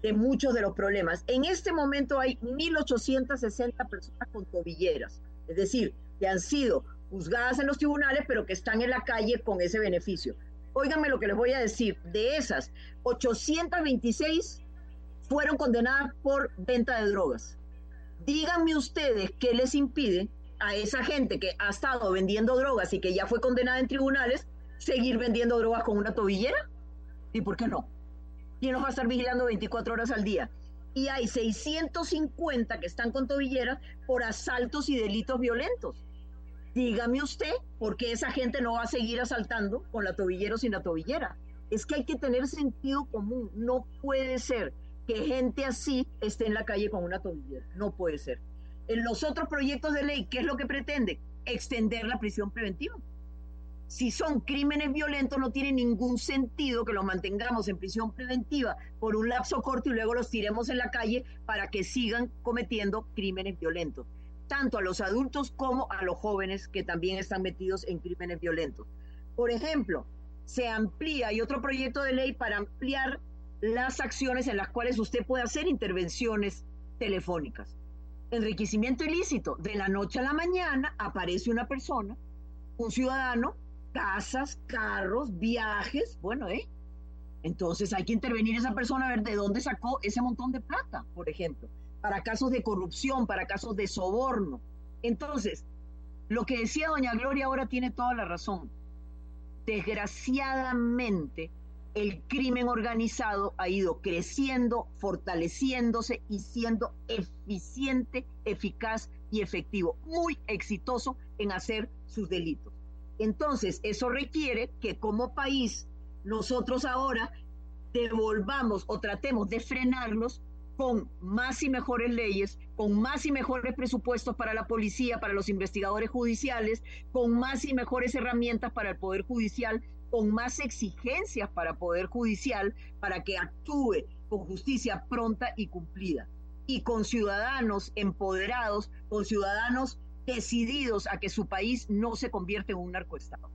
S4: de muchos de los problemas. En este momento hay 1.860 personas con tobilleras, es decir, que han sido juzgadas en los tribunales, pero que están en la calle con ese beneficio. Óiganme lo que les voy a decir. De esas, 826 fueron condenadas por venta de drogas. Díganme ustedes qué les impide a esa gente que ha estado vendiendo drogas y que ya fue condenada en tribunales seguir vendiendo drogas con una tobillera. ¿Y por qué no? ¿Quién nos va a estar vigilando 24 horas al día? Y hay 650 que están con tobilleras por asaltos y delitos violentos. Dígame usted por qué esa gente no va a seguir asaltando con la tobillera o sin la tobillera. Es que hay que tener sentido común. No puede ser que gente así esté en la calle con una tobillera. No puede ser. En los otros proyectos de ley, ¿qué es lo que pretende? Extender la prisión preventiva si son crímenes violentos, no tiene ningún sentido que los mantengamos en prisión preventiva por un lapso corto y luego los tiremos en la calle para que sigan cometiendo crímenes violentos, tanto a los adultos como a los jóvenes que también están metidos en crímenes violentos. Por ejemplo, se amplía, hay otro proyecto de ley para ampliar las acciones en las cuales usted puede hacer intervenciones telefónicas. Enriquecimiento ilícito, de la noche a la mañana aparece una persona, un ciudadano, casas, carros, viajes, bueno, ¿eh? Entonces hay que intervenir esa persona a ver de dónde sacó ese montón de plata, por ejemplo, para casos de corrupción, para casos de soborno. Entonces, lo que decía doña Gloria ahora tiene toda la razón. Desgraciadamente, el crimen organizado ha ido creciendo, fortaleciéndose y siendo eficiente, eficaz y efectivo, muy exitoso en hacer sus delitos. Entonces, eso requiere que como país nosotros ahora devolvamos o tratemos de frenarlos con más y mejores leyes, con más y mejores presupuestos para la policía, para los investigadores judiciales, con más y mejores herramientas para el Poder Judicial, con más exigencias para el Poder Judicial, para que actúe con justicia pronta y cumplida. Y con ciudadanos empoderados, con ciudadanos decididos a que su país no se convierta en un narcoestado.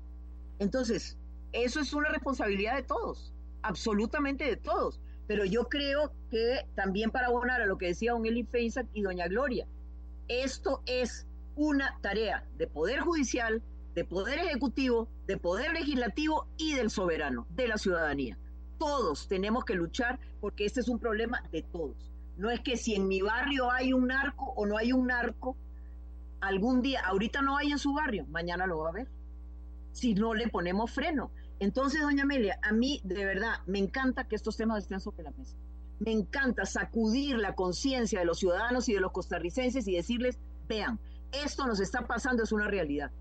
S4: Entonces, eso es una responsabilidad de todos, absolutamente de todos. Pero yo creo que también para abonar a lo que decía don Eli Feinsack y doña Gloria, esto es una tarea de Poder Judicial, de Poder Ejecutivo, de Poder Legislativo y del soberano, de la ciudadanía. Todos tenemos que luchar porque este es un problema de todos. No es que si en mi barrio hay un narco o no hay un narco, algún día, ahorita no hay en su barrio, mañana lo va a ver. si no le ponemos freno. Entonces, doña Amelia, a mí de verdad me encanta que estos temas estén sobre la mesa. Me encanta sacudir la conciencia de los ciudadanos y de los costarricenses y decirles, vean, esto nos está pasando, es una realidad.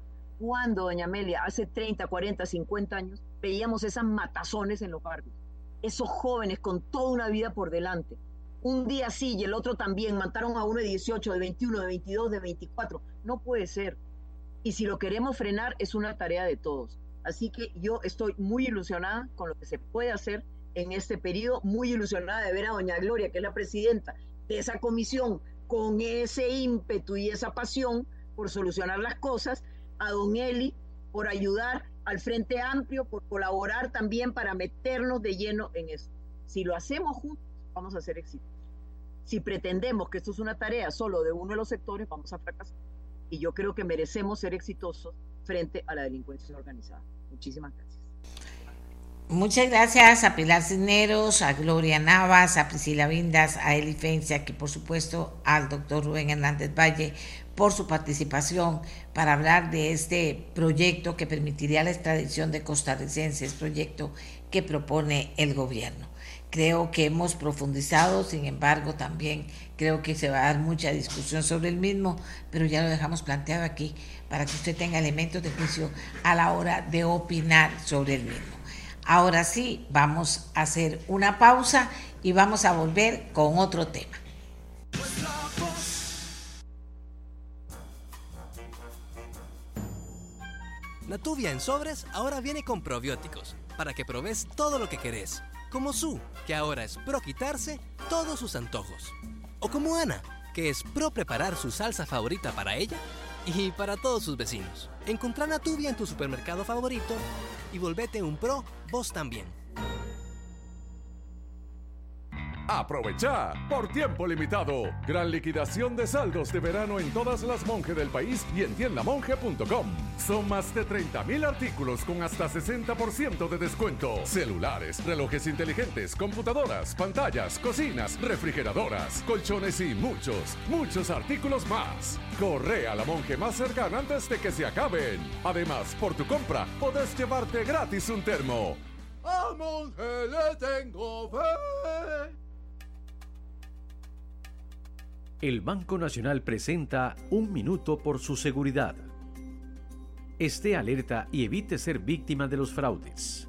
S4: Cuando, doña Amelia, hace 30, 40, 50 años, veíamos esas matazones en los barrios, esos jóvenes con toda una vida por delante. Un día sí y el otro también, mataron a uno de 18, de 21, de 22, de 24. No puede ser. Y si lo queremos frenar, es una tarea de todos. Así que yo estoy muy ilusionada con lo que se puede hacer en este periodo, muy ilusionada de ver a doña Gloria, que es la presidenta de esa comisión, con ese ímpetu y esa pasión por solucionar las cosas, a don Eli por ayudar al Frente Amplio, por colaborar también para meternos de lleno en esto. Si lo hacemos juntos, vamos a ser exitosos. Si pretendemos que esto es una tarea solo de uno de los sectores, vamos a fracasar. Y yo creo que merecemos ser exitosos frente a la delincuencia organizada. Muchísimas gracias.
S2: Muchas gracias a Pilar Cisneros, a Gloria Navas, a Priscila Vindas, a Eli Fencia, que por supuesto al doctor Rubén Hernández Valle por su participación para hablar de este proyecto que permitiría la extradición de costarricenses, proyecto que propone el gobierno. Creo que hemos profundizado, sin embargo, también creo que se va a dar mucha discusión sobre el mismo, pero ya lo dejamos planteado aquí para que usted tenga elementos de juicio a la hora de opinar sobre el mismo. Ahora sí, vamos a hacer una pausa y vamos a volver con otro tema.
S8: La tubia en sobres ahora viene con probióticos, para que probes todo lo que querés. Como Su, que ahora es pro quitarse todos sus antojos. O como Ana, que es pro preparar su salsa favorita para ella y para todos sus vecinos. Encontrá Natubia en tu supermercado favorito y volvete un pro vos también.
S9: Aprovecha por tiempo limitado. Gran liquidación de saldos de verano en todas las monjes del país y en tiendamonje.com. Son más de 30 mil artículos con hasta 60% de descuento. Celulares, relojes inteligentes, computadoras, pantallas, cocinas, refrigeradoras, colchones y muchos, muchos artículos más. Corre a la monje más cercana antes de que se acaben. Además, por tu compra, podés llevarte gratis un termo. A monje le tengo fe.
S10: El Banco Nacional presenta Un Minuto por su seguridad. Esté alerta y evite ser víctima de los fraudes.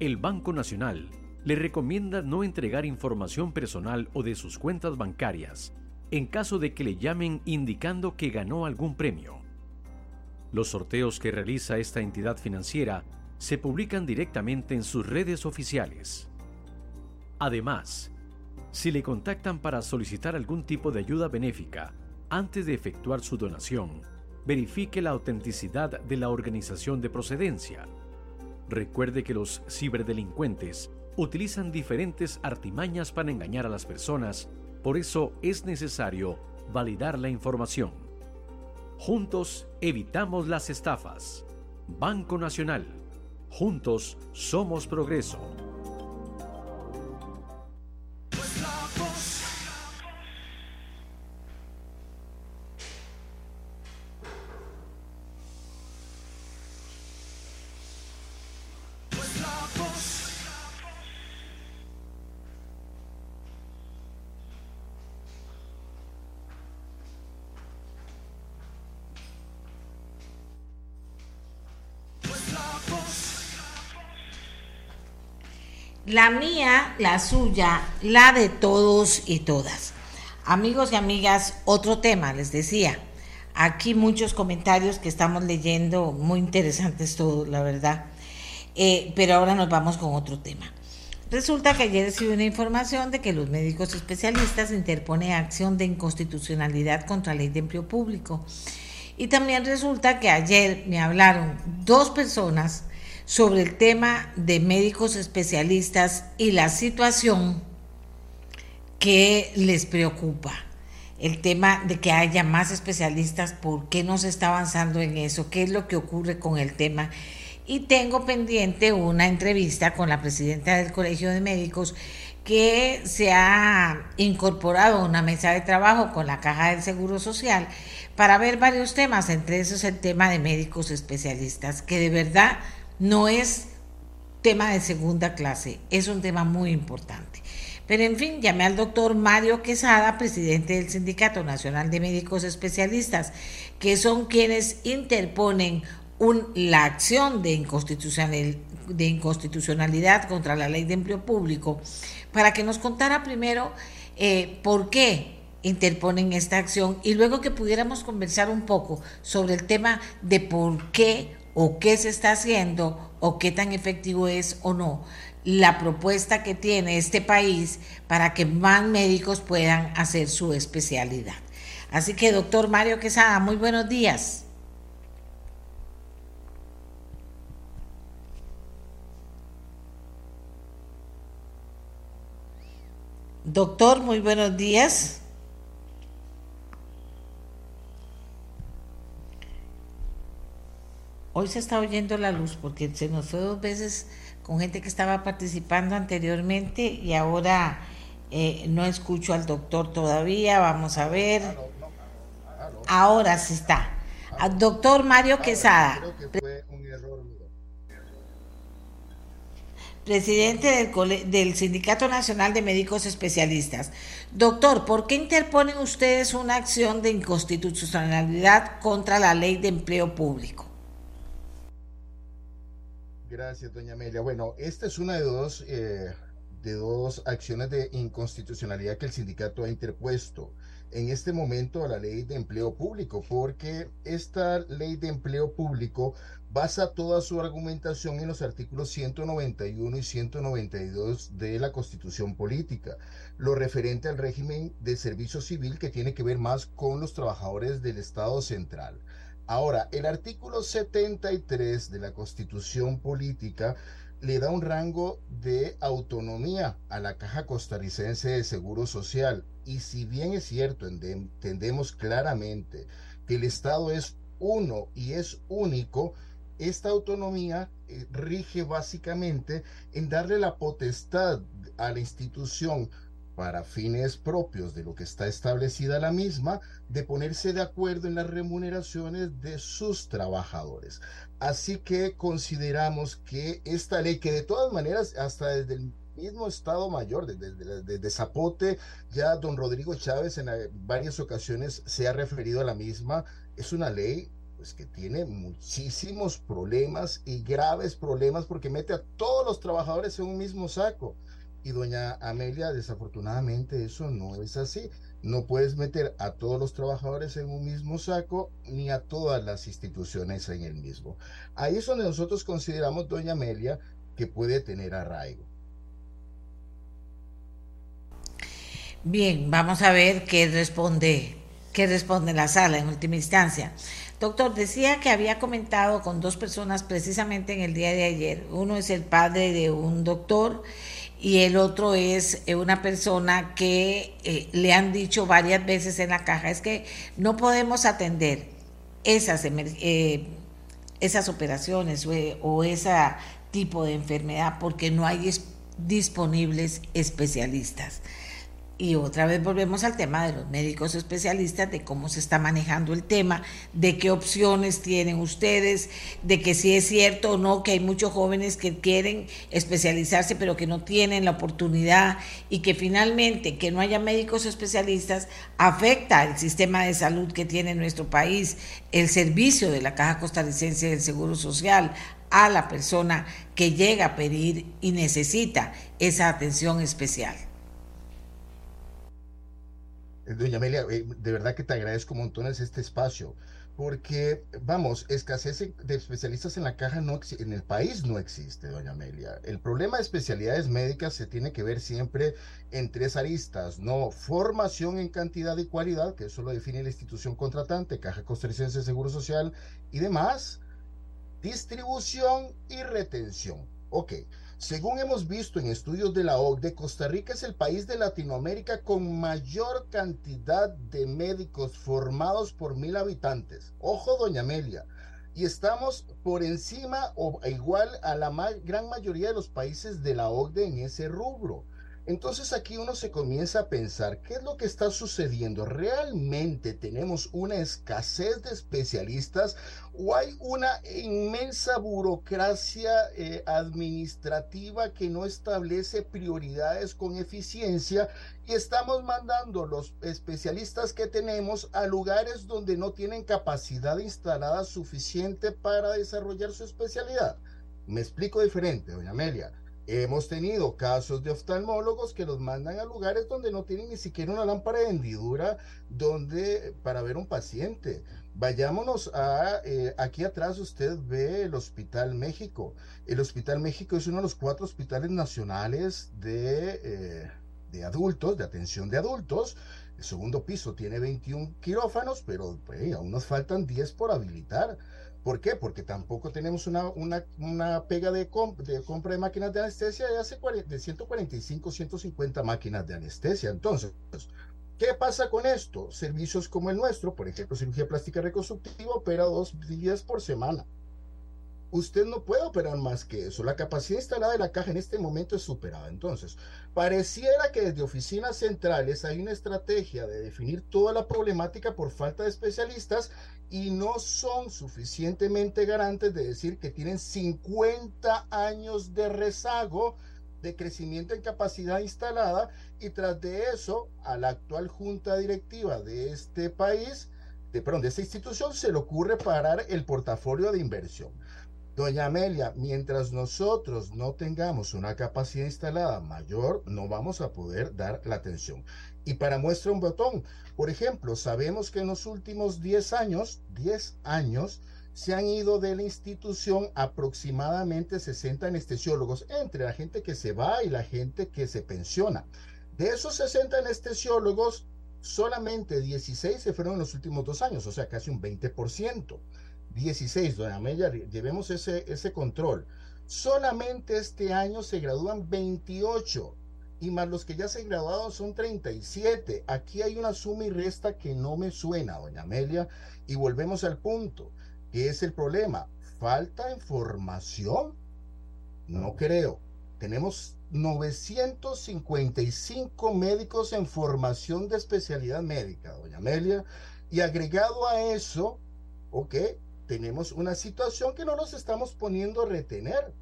S10: El Banco Nacional le recomienda no entregar información personal o de sus cuentas bancarias en caso de que le llamen indicando que ganó algún premio. Los sorteos que realiza esta entidad financiera se publican directamente en sus redes oficiales. Además, si le contactan para solicitar algún tipo de ayuda benéfica, antes de efectuar su donación, verifique la autenticidad de la organización de procedencia. Recuerde que los ciberdelincuentes utilizan diferentes artimañas para engañar a las personas, por eso es necesario validar la información. Juntos evitamos las estafas. Banco Nacional. Juntos somos progreso.
S2: La mía, la suya, la de todos y todas. Amigos y amigas, otro tema, les decía. Aquí muchos comentarios que estamos leyendo, muy interesantes todos, la verdad. Eh, pero ahora nos vamos con otro tema. Resulta que ayer recibí una información de que los médicos especialistas interponen acción de inconstitucionalidad contra la ley de empleo público. Y también resulta que ayer me hablaron dos personas sobre el tema de médicos especialistas y la situación que les preocupa. El tema de que haya más especialistas, ¿por qué no se está avanzando en eso? ¿Qué es lo que ocurre con el tema? Y tengo pendiente una entrevista con la presidenta del Colegio de Médicos que se ha incorporado una mesa de trabajo con la Caja del Seguro Social para ver varios temas, entre esos el tema de médicos especialistas, que de verdad no es tema de segunda clase, es un tema muy importante. Pero en fin, llamé al doctor Mario Quesada, presidente del Sindicato Nacional de Médicos Especialistas, que son quienes interponen la acción de, de inconstitucionalidad contra la ley de empleo público, para que nos contara primero eh, por qué interponen esta acción y luego que pudiéramos conversar un poco sobre el tema de por qué o qué se está haciendo o qué tan efectivo es o no la propuesta que tiene este país para que más médicos puedan hacer su especialidad. Así que, doctor Mario Quesada, muy buenos días. Doctor, muy buenos días. Hoy se está oyendo la luz porque se nos fue dos veces con gente que estaba participando anteriormente y ahora eh, no escucho al doctor todavía. Vamos a ver. Ahora sí está. Al doctor Mario Quesada. Presidente del, del Sindicato Nacional de Médicos Especialistas. Doctor, ¿por qué interponen ustedes una acción de inconstitucionalidad contra la ley de empleo público?
S11: Gracias, doña Amelia. Bueno, esta es una de dos, eh, de dos acciones de inconstitucionalidad que el sindicato ha interpuesto en este momento a la ley de empleo público, porque esta ley de empleo público basa toda su argumentación en los artículos 191 y 192 de la Constitución Política, lo referente al régimen de servicio civil que tiene que ver más con los trabajadores del Estado central. Ahora, el artículo 73 de la Constitución Política le da un rango de autonomía a la Caja Costarricense de Seguro Social. Y si bien es cierto, entendemos claramente que el Estado es uno y es único, esta autonomía eh, rige básicamente en darle la potestad a la institución para fines propios de lo que está establecida la misma, de ponerse de acuerdo en las remuneraciones de sus trabajadores. Así que consideramos que esta ley, que de todas maneras, hasta desde el mismo Estado Mayor, desde, Zapote, ya don Rodrigo Chávez en varias ocasiones se ha referido a la misma, es una ley pues que tiene muchísimos problemas y graves problemas porque mete a todos los trabajadores en un mismo saco. Y doña Amelia, desafortunadamente eso no es así. No puedes meter a todos los trabajadores en un mismo saco ni a todas las instituciones en el mismo. Ahí es donde nosotros consideramos, doña Amelia, que puede tener arraigo.
S2: Bien, vamos a ver qué responde, qué responde la sala en última instancia. Doctor, decía que había comentado con dos personas precisamente en el día de ayer. Uno es el padre de un doctor y el otro es eh, una persona que eh, le han dicho varias veces en la caja, es que no podemos atender esas, eh, esas operaciones o ese tipo de enfermedad porque no hay disponibles especialistas. Y otra vez volvemos al tema de los médicos especialistas, de cómo se está manejando el tema, de qué opciones tienen ustedes, de que si es cierto o no que hay muchos jóvenes que quieren especializarse pero que no tienen la oportunidad y que finalmente que no haya médicos especialistas afecta el sistema de salud que tiene nuestro país, el servicio de la Caja Costarricense del Seguro Social a la persona que llega a pedir y necesita esa atención especial.
S11: Doña Amelia, eh, de verdad que te agradezco montones este espacio, porque, vamos, escasez de especialistas en la caja no en el país no existe, doña Amelia. El problema de especialidades médicas se tiene que ver siempre en tres aristas, ¿no? Formación en cantidad y cualidad, que eso lo define la institución contratante, Caja Costarricense de Seguro Social y demás. Distribución y retención. Ok. Según hemos visto en estudios de la OCDE, Costa Rica es el país de Latinoamérica con mayor cantidad de médicos formados por mil habitantes. Ojo, doña Amelia. Y estamos por encima o igual a la gran mayoría de los países de la OCDE en ese rubro. Entonces aquí uno se comienza a pensar, ¿qué es lo que está sucediendo? ¿Realmente tenemos una escasez de especialistas o hay una inmensa burocracia eh, administrativa que no establece prioridades con eficiencia y estamos mandando los especialistas que tenemos a lugares donde no tienen capacidad instalada suficiente para desarrollar su especialidad? Me explico diferente, doña Amelia Hemos tenido casos de oftalmólogos que los mandan a lugares donde no tienen ni siquiera una lámpara de hendidura donde, para ver un paciente. Vayámonos a, eh, aquí atrás usted ve el Hospital México. El Hospital México es uno de los cuatro hospitales nacionales de, eh, de adultos, de atención de adultos. El segundo piso tiene 21 quirófanos, pero aún nos faltan 10 por habilitar. ¿Por qué? Porque tampoco tenemos una, una, pega de, de, compra de máquinas de anestesia de hace de 145, 150 máquinas de anestesia. Entonces, ¿qué pasa con esto? Servicios como el nuestro, por ejemplo, cirugía plástica reconstructiva, opera dos días por semana usted no puede operar más que eso. La capacidad instalada de la caja en este momento es superada. Entonces, pareciera que desde oficinas centrales hay una estrategia de definir toda la problemática por falta de especialistas y no son suficientemente garantes de decir que tienen 50 años de rezago de crecimiento en capacidad instalada y tras de eso a la actual junta directiva de este país, de, perdón, de esta institución se le ocurre parar el portafolio de inversión. Doña Amelia, mientras nosotros no tengamos una capacidad instalada mayor, no vamos a poder dar la atención. Y para muestra un botón, por ejemplo, sabemos que en los últimos 10 años, 10 años, se han ido de la institución aproximadamente 60 anestesiólogos, entre la gente que se va y la gente que se pensiona. De esos 60 anestesiólogos, solamente 16 se fueron en los últimos dos años, o sea, casi un 20%. 16, doña Amelia, llevemos ese, ese control. Solamente este año se gradúan 28 y más los que ya se graduaron son 37. Aquí hay una suma y resta que no me suena, doña Amelia, y volvemos al punto, ¿qué es el problema? ¿Falta información? No creo. Tenemos 955 médicos en formación de especialidad médica, doña Amelia, y agregado a eso, ok, tenemos una situación que no nos estamos poniendo a retener.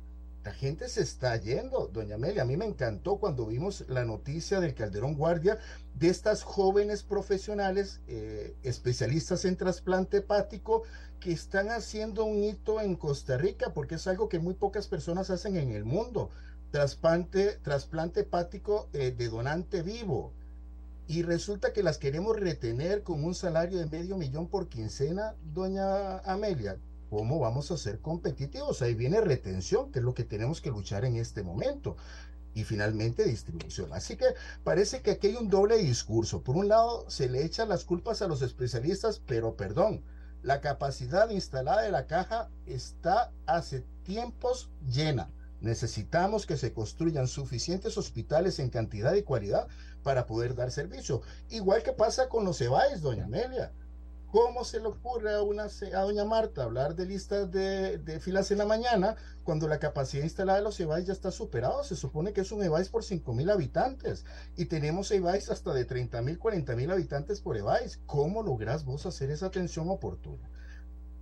S11: La gente se está yendo, doña Amelia. A mí me encantó cuando vimos la noticia del Calderón Guardia de estas jóvenes profesionales eh, especialistas en trasplante hepático que están haciendo un hito en Costa Rica porque es algo que muy pocas personas hacen en el mundo. Trasplante, trasplante hepático eh, de donante vivo y resulta que las queremos retener con un salario de medio millón por quincena, doña Amelia. ¿Cómo vamos a ser competitivos? Ahí viene retención, que es lo que tenemos que luchar en este momento. Y finalmente distribución. Así que parece que aquí hay un doble discurso. Por un lado, se le echan las culpas a los especialistas, pero perdón, la capacidad instalada de la caja está hace tiempos llena. Necesitamos que se construyan suficientes hospitales en cantidad y cualidad para poder dar servicio. Igual que pasa con los EBAIS, doña Amelia. ¿Cómo se le ocurre a, una, a doña Marta hablar de listas de, filas en la mañana cuando la capacidad instalada de los EBAIS ya está superado? Se supone que es un EBAIS por 5 mil habitantes y tenemos EBAIS hasta de 30 mil, 40 mil habitantes por EBAIS. ¿Cómo logras vos hacer esa atención oportuna?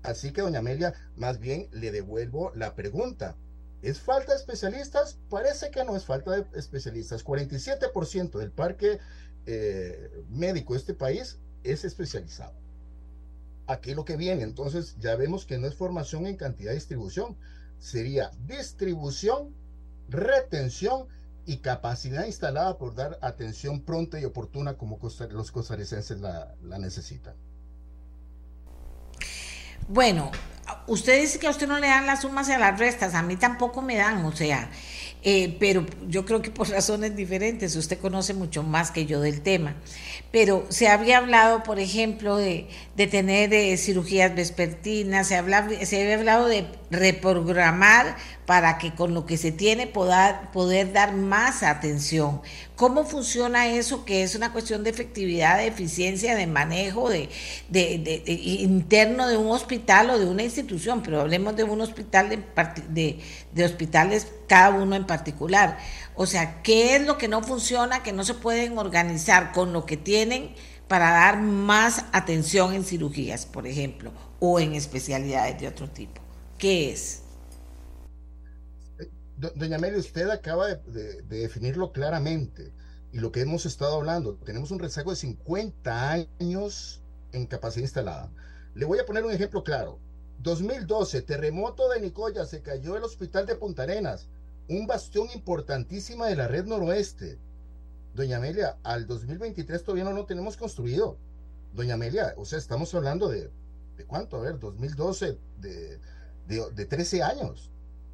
S11: Así que, doña Amelia, más bien le devuelvo la pregunta. ¿Es falta de especialistas? Parece que no es falta de especialistas. 47% del parque eh, médico de este país es especializado. Aquí lo que viene, entonces ya vemos que no es formación en cantidad de distribución, sería distribución, retención y capacidad instalada por dar atención pronta y oportuna como los costarricenses la, la necesitan.
S2: Bueno, usted dice que a usted no le dan las sumas y a las restas, a mí tampoco me dan, o sea, eh, pero yo creo que por razones diferentes, usted conoce mucho más que yo del tema. Pero se había hablado, por ejemplo, de, tener eh, cirugías vespertinas, se, se había hablado de reprogramar para que con lo que se tiene poder dar más atención. ¿Cómo funciona eso que es una cuestión de efectividad, de eficiencia, de manejo de, interno de un hospital o de una institución? Pero hablemos de un hospital, de, de hospitales cada uno en particular. O sea, ¿qué es lo que no funciona, que no se pueden organizar con lo que tienen para dar más atención en cirugías, por ejemplo, o en especialidades de otro tipo? ¿Qué es?
S11: Doña Mary, usted acaba de, definirlo claramente y lo que hemos estado hablando. Tenemos un rezago de 50 años en capacidad instalada. Le voy a poner un ejemplo claro. 2012, terremoto de Nicoya, se cayó el hospital de Punta Arenas, un bastión importantísima de la red noroeste. Doña Amelia, al 2023 todavía no lo tenemos construido. Doña Amelia, o sea, estamos hablando de, ¿de cuánto? A ver, 2012, de, de, de 13 años.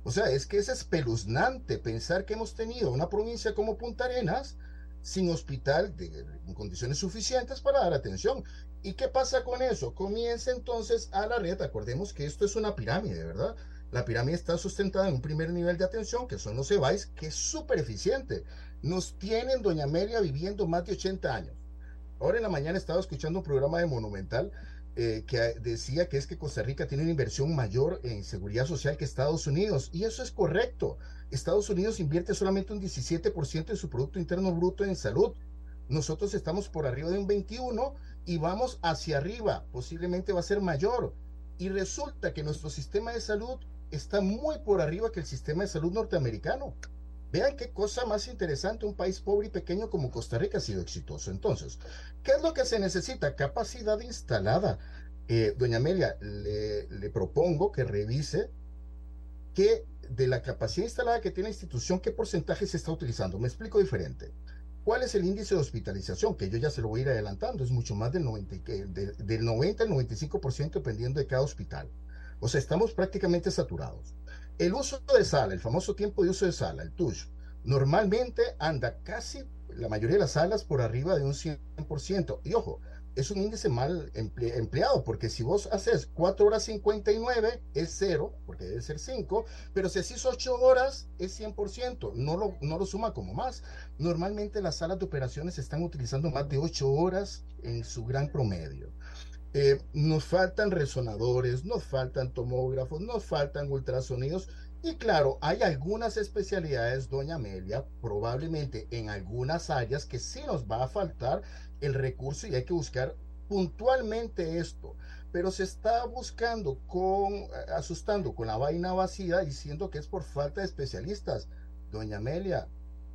S11: O sea, es que es espeluznante pensar que hemos tenido una provincia como Punta Arenas sin hospital en condiciones suficientes para dar atención. ¿Y qué pasa con eso? Comienza entonces a la red. Acordemos que esto es una pirámide, ¿verdad? La pirámide está sustentada en un primer nivel de atención, que son los EVAIS, que es súper eficiente. Nos tienen, doña Amelia, viviendo más de 80 años. Ahora en la mañana estaba escuchando un programa de Monumental eh, que decía que es que Costa Rica tiene una inversión mayor en seguridad social que Estados Unidos. Y eso es correcto. Estados Unidos invierte solamente un 17% de su Producto Interno Bruto en salud. Nosotros estamos por arriba de un 21% y vamos hacia arriba. Posiblemente va a ser mayor. Y resulta que nuestro sistema de salud está muy por arriba que el sistema de salud norteamericano. Vean qué cosa más interesante, un país pobre y pequeño como Costa Rica ha sido exitoso. Entonces, ¿qué es lo que se necesita? Capacidad instalada. Eh, doña Amelia, le, le, propongo que revise qué de la capacidad instalada que tiene la institución, qué porcentaje se está utilizando. Me explico diferente. ¿Cuál es el índice de hospitalización? Que yo ya se lo voy a ir adelantando, es mucho más del 90, del 90 al 95% dependiendo de cada hospital. O sea, estamos prácticamente saturados. El uso de sala, el famoso tiempo de uso de sala, el TUSH, normalmente anda casi la mayoría de las salas por arriba de un 100%. Y ojo, es un índice mal empleado, porque si vos haces 4 horas 59 es 0, porque debe ser 5, pero si haces 8 horas es 100%, no lo, no lo suma como más. Normalmente las salas de operaciones están utilizando más de 8 horas en su gran promedio. Eh, nos faltan resonadores, nos faltan tomógrafos, nos faltan ultrasonidos. Y claro, hay algunas especialidades, doña Amelia, probablemente en algunas áreas que sí nos va a faltar el recurso y hay que buscar puntualmente esto. Pero se está buscando con, eh, asustando con la vaina vacía diciendo que es por falta de especialistas. Doña Amelia,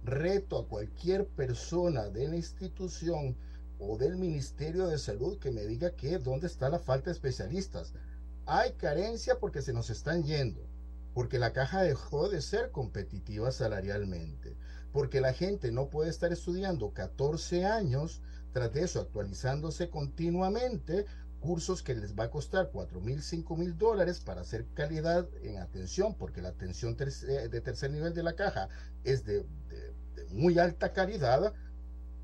S11: reto a cualquier persona de la institución o del Ministerio de Salud que me diga que dónde está la falta de especialistas. Hay carencia porque se nos están yendo, porque la caja dejó de ser competitiva salarialmente, porque la gente no puede estar estudiando 14 años, tras de eso actualizándose continuamente, cursos que les va a costar 4 mil, 5 mil dólares para hacer calidad en atención, porque la atención de tercer nivel de la caja es de muy alta calidad,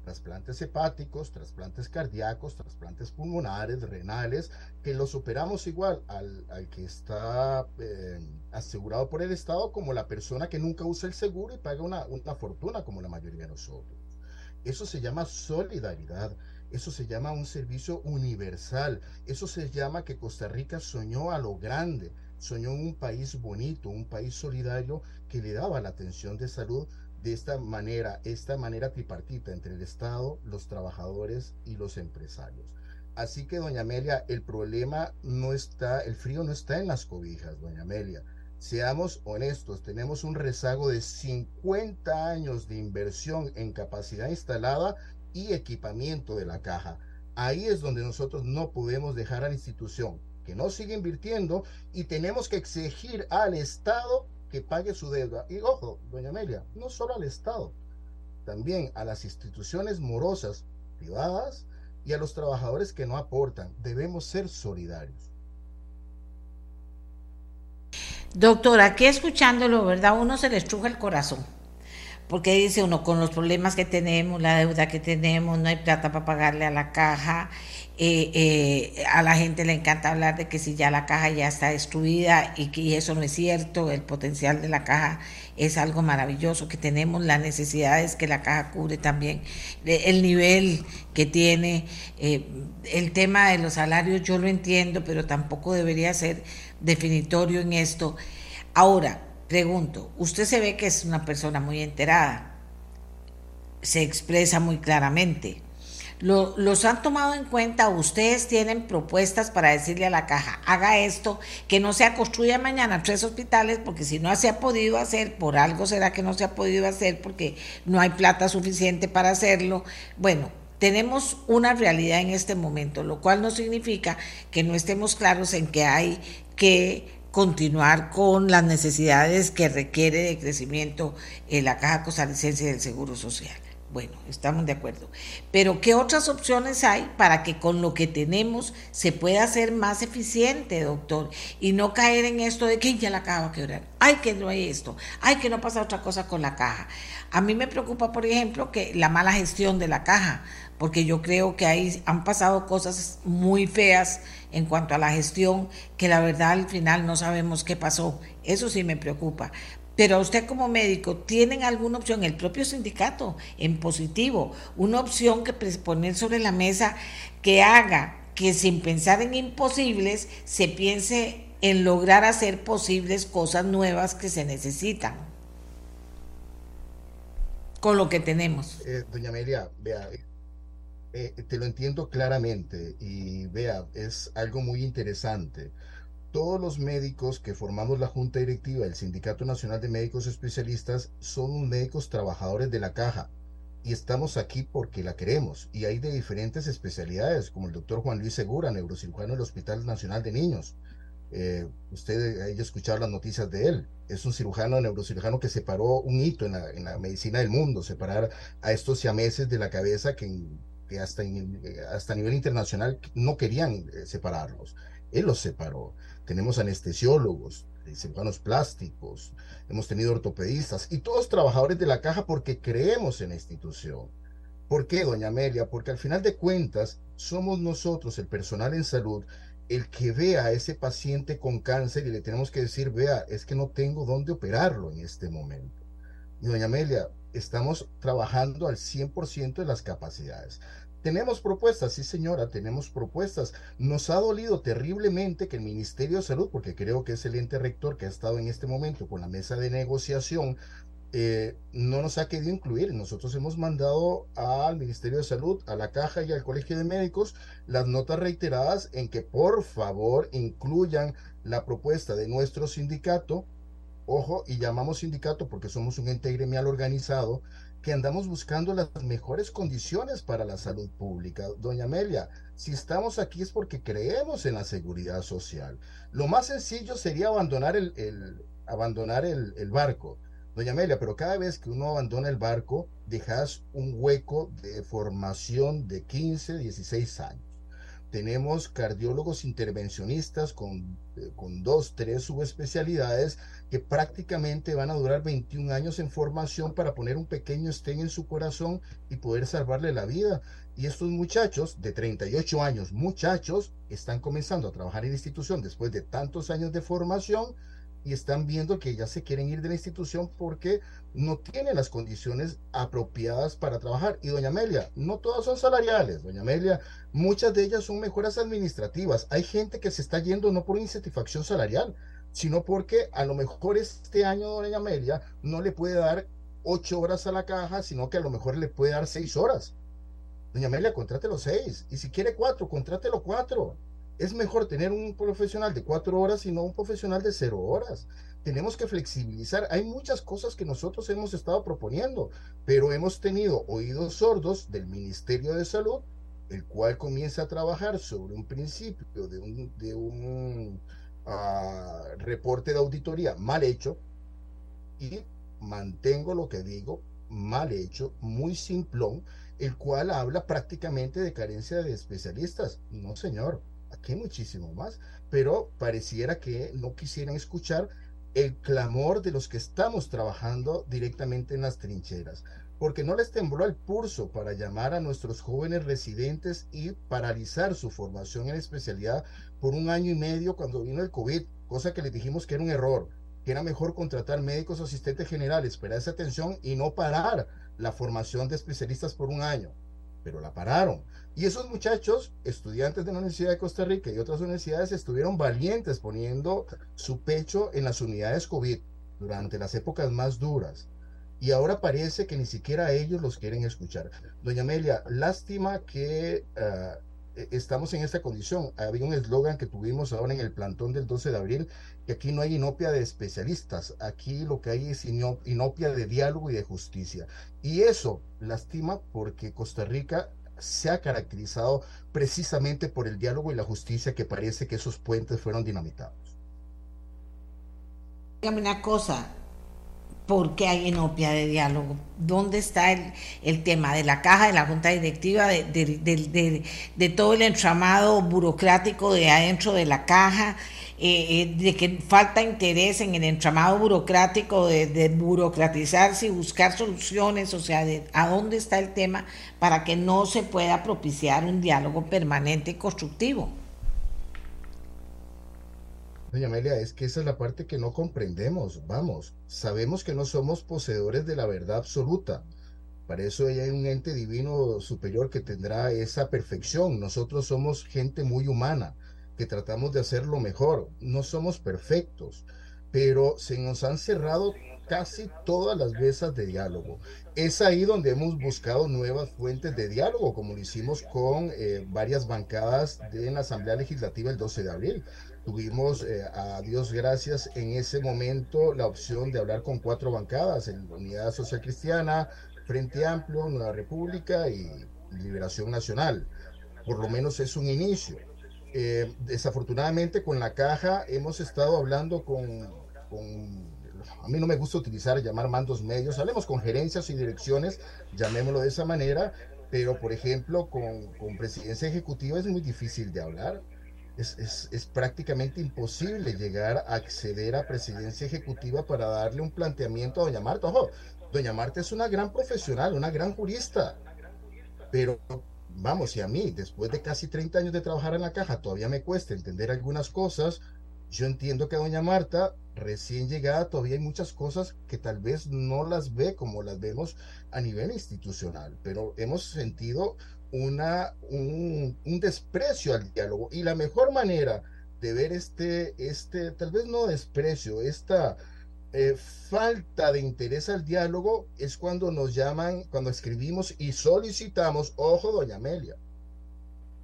S11: trasplantes hepáticos, trasplantes cardíacos, trasplantes pulmonares, renales, que los superamos igual al, que está eh, asegurado por el Estado como la persona que nunca usa el seguro y paga una, una fortuna como la mayoría de nosotros. Eso se llama solidaridad. Eso se llama un servicio universal. Eso se llama que Costa Rica soñó a lo grande. Soñó un país bonito, un país solidario que le daba la atención de salud de esta manera, esta manera tripartita entre el Estado, los trabajadores y los empresarios. Así que, doña Amelia, el problema no está, el frío no está en las cobijas, doña Amelia. Seamos honestos, tenemos un rezago de 50 años de inversión en capacidad instalada y equipamiento de la caja. Ahí es donde nosotros no podemos dejar a la institución que no sigue invirtiendo y tenemos que exigir al Estado que pague su deuda. Y ojo, doña Amelia, no solo al Estado, también a las instituciones morosas privadas y a los trabajadores que no aportan. Debemos ser solidarios.
S2: Doctora, aquí escuchándolo, ¿verdad? Uno se le estruja el corazón. Porque dice uno, con los problemas que tenemos, la deuda que tenemos, no hay plata para pagarle a la caja, eh, eh, a la gente le encanta hablar de que si ya la caja ya está destruida y que eso no es cierto, el potencial de la caja es algo maravilloso, que tenemos las necesidades que la caja cubre también, el nivel que tiene, eh, el tema de los salarios yo lo entiendo, pero tampoco debería ser definitorio en esto. Ahora, pregunto, usted se ve que es una persona muy enterada, se expresa muy claramente ¿Los han tomado en cuenta? ¿Ustedes tienen propuestas para decirle a la caja, haga esto, que no se construya mañana tres hospitales, porque si no se ha podido hacer, por algo será que no se ha podido hacer, porque no hay plata suficiente para hacerlo? Bueno, tenemos una realidad en este momento, lo cual no significa que no estemos claros en que hay que continuar con las necesidades que requiere de crecimiento en la Caja Costarricense del Seguro Social. Bueno, estamos de acuerdo. Pero ¿qué otras opciones hay para que con lo que tenemos se pueda ser más eficiente, doctor? Y no caer en esto de que ya la caja va a quebrar. Ay, que no hay esto. Ay, que no pasa otra cosa con la caja. A mí me preocupa, por ejemplo, que la mala gestión de la caja, porque yo creo que ahí han pasado cosas muy feas en cuanto a la gestión, que la verdad al final no sabemos qué pasó. Eso sí me preocupa. Pero usted como médico, ¿tienen alguna opción, el propio sindicato, en positivo, una opción que poner sobre la mesa que haga que sin pensar en imposibles se piense en lograr hacer posibles cosas nuevas que se necesitan con lo que tenemos?
S11: Eh, doña Amelia, vea, eh, te lo entiendo claramente y vea, es algo muy interesante todos los médicos que formamos la junta directiva del Sindicato Nacional de Médicos Especialistas son médicos trabajadores de la caja y estamos aquí porque la queremos y hay de diferentes especialidades como el doctor Juan Luis Segura, neurocirujano del Hospital Nacional de Niños. Eh, usted haya escuchado las noticias de él. Es un cirujano, neurocirujano que separó un hito en la, medicina del mundo, separar a estos siameses de la cabeza que, hasta, hasta a nivel internacional no querían eh, separarlos. Él los separó tenemos anestesiólogos, cirujanos plásticos, hemos tenido ortopedistas y todos trabajadores de la caja porque creemos en la institución. ¿Por qué, doña Amelia? Porque al final de cuentas somos nosotros, el personal en salud, el que vea a ese paciente con cáncer y le tenemos que decir, vea, es que no tengo dónde operarlo en este momento. Y doña Amelia, estamos trabajando al 100% de las capacidades. Tenemos propuestas, sí señora, tenemos propuestas. Nos ha dolido terriblemente que el Ministerio de Salud, porque creo que es el ente rector que ha estado en este momento con la mesa de negociación, eh, no nos ha querido incluir. Nosotros hemos mandado al Ministerio de Salud, a la Caja y al Colegio de Médicos las notas reiteradas en que por favor incluyan la propuesta de nuestro sindicato. Ojo, y llamamos sindicato porque somos un ente gremial organizado que andamos buscando las mejores condiciones para la salud pública. Doña Amelia, si estamos aquí es porque creemos en la seguridad social. Lo más sencillo sería abandonar el, abandonar el, barco. Doña Amelia, pero cada vez que uno abandona el barco, dejas un hueco de formación de 15, 16 años. Tenemos cardiólogos intervencionistas con, eh, con dos, tres subespecialidades que prácticamente van a durar 21 años en formación para poner un pequeño estén en su corazón y poder salvarle la vida. Y estos muchachos de 38 años, muchachos, están comenzando a trabajar en la institución después de tantos años de formación y están viendo que ya se quieren ir de la institución porque no tienen las condiciones apropiadas para trabajar. Y doña Amelia, no todas son salariales, doña Amelia, muchas de ellas son mejoras administrativas. Hay gente que se está yendo no por insatisfacción salarial, sino porque a lo mejor este año doña Amelia no le puede dar ocho horas a la caja, sino que a lo mejor le puede dar seis horas. Doña Amelia, contrátelo seis. Y si quiere cuatro, contrátelo cuatro es mejor tener un profesional de cuatro horas y no un profesional de cero horas. Tenemos que flexibilizar. Hay muchas cosas que nosotros hemos estado proponiendo, pero hemos tenido oídos sordos del Ministerio de Salud, el cual comienza a trabajar sobre un principio de un, de un ah, reporte de auditoría mal hecho y mantengo lo que digo, mal hecho, muy simplón, el cual habla prácticamente de carencia de especialistas. No, señor aquí muchísimo más, pero pareciera que no quisieran escuchar el clamor de los que estamos trabajando directamente en las trincheras, porque no les tembló el pulso para llamar a nuestros jóvenes residentes y paralizar su formación en especialidad por un año y medio cuando vino el COVID, cosa que les dijimos que era un error, que era mejor contratar médicos asistentes generales, esperar esa atención y no parar la formación de especialistas por un año, pero la pararon. Y esos muchachos, estudiantes de la Universidad de Costa Rica y otras universidades, estuvieron valientes poniendo su pecho en las unidades COVID durante las épocas más duras. Y ahora parece que ni siquiera ellos los quieren escuchar. Doña Amelia, lástima que uh, estamos en esta condición. Había un eslogan que tuvimos ahora en el plantón del 12 de abril, que aquí no hay inopia de especialistas, aquí lo que hay es inopia de diálogo y de justicia. Y eso lastima porque Costa Rica se ha caracterizado precisamente por el diálogo y la justicia que parece que esos puentes fueron dinamitados.
S2: Dígame una cosa, ¿por qué hay inopia de diálogo? ¿Dónde está el, el, tema de la caja, de la junta directiva, de, de, de, de, todo el entramado burocrático de adentro de la caja? Eh, de que falta interés en el entramado burocrático de, de, burocratizarse y buscar soluciones, o sea, de a dónde está el tema para que no se pueda propiciar un diálogo permanente y constructivo.
S11: Doña Amelia, es que esa es la parte que no comprendemos. Vamos, sabemos que no somos poseedores de la verdad absoluta. Para eso hay un ente divino superior que tendrá esa perfección. Nosotros somos gente muy humana que tratamos de hacer lo mejor. No somos perfectos, pero se nos han cerrado casi todas las mesas de diálogo. Es ahí donde hemos buscado nuevas fuentes de diálogo, como lo hicimos con eh, varias bancadas de, en la Asamblea Legislativa el 12 de abril. Tuvimos, eh, a Dios gracias, en ese momento la opción de hablar con cuatro bancadas, en Unidad Social Cristiana, Frente Amplio, Nueva República y Liberación Nacional. Por lo menos es un inicio. Eh, desafortunadamente con la caja hemos estado hablando con, a mí no me gusta utilizar, llamar mandos medios, hablemos con gerencias y direcciones, llamémoslo de esa manera, pero por ejemplo con, presidencia ejecutiva es muy difícil de hablar. Es, es, es, prácticamente imposible llegar a acceder a presidencia ejecutiva para darle un planteamiento a doña Marta. Ojo, doña Marta es una gran profesional, una gran jurista, pero vamos, y a mí, después de casi 30 años de trabajar en la caja, todavía me cuesta entender algunas cosas, yo entiendo que doña Marta, recién llegada, todavía hay muchas cosas que tal vez no las ve como las vemos a nivel institucional, pero hemos sentido una, un, un desprecio al diálogo. Y la mejor manera de ver este, este, tal vez no desprecio, esta eh, falta de interés al diálogo es cuando nos llaman, cuando escribimos y solicitamos, ojo, doña Amelia,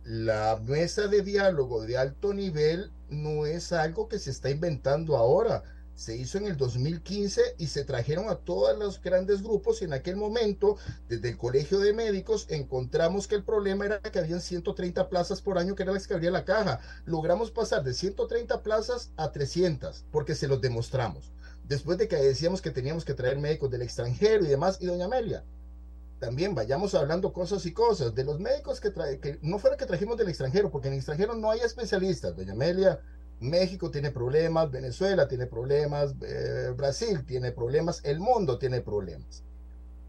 S11: la mesa de diálogo de alto nivel no es algo que se está inventando ahora. Se hizo en el 2015 y se trajeron a todos los grandes grupos y en aquel momento, desde el Colegio de Médicos, encontramos que el problema era que habían 130 plazas por año que era las que abría la caja. Logramos pasar de 130 plazas a 300 porque se los demostramos después de que decíamos que teníamos que traer médicos del extranjero y demás, y doña Amelia, también vayamos hablando cosas y cosas de los médicos que, trae, que no fuera que trajimos del extranjero, porque en el extranjero no hay especialistas, doña Amelia. México tiene problemas, Venezuela tiene problemas, eh, Brasil tiene problemas, el mundo tiene problemas.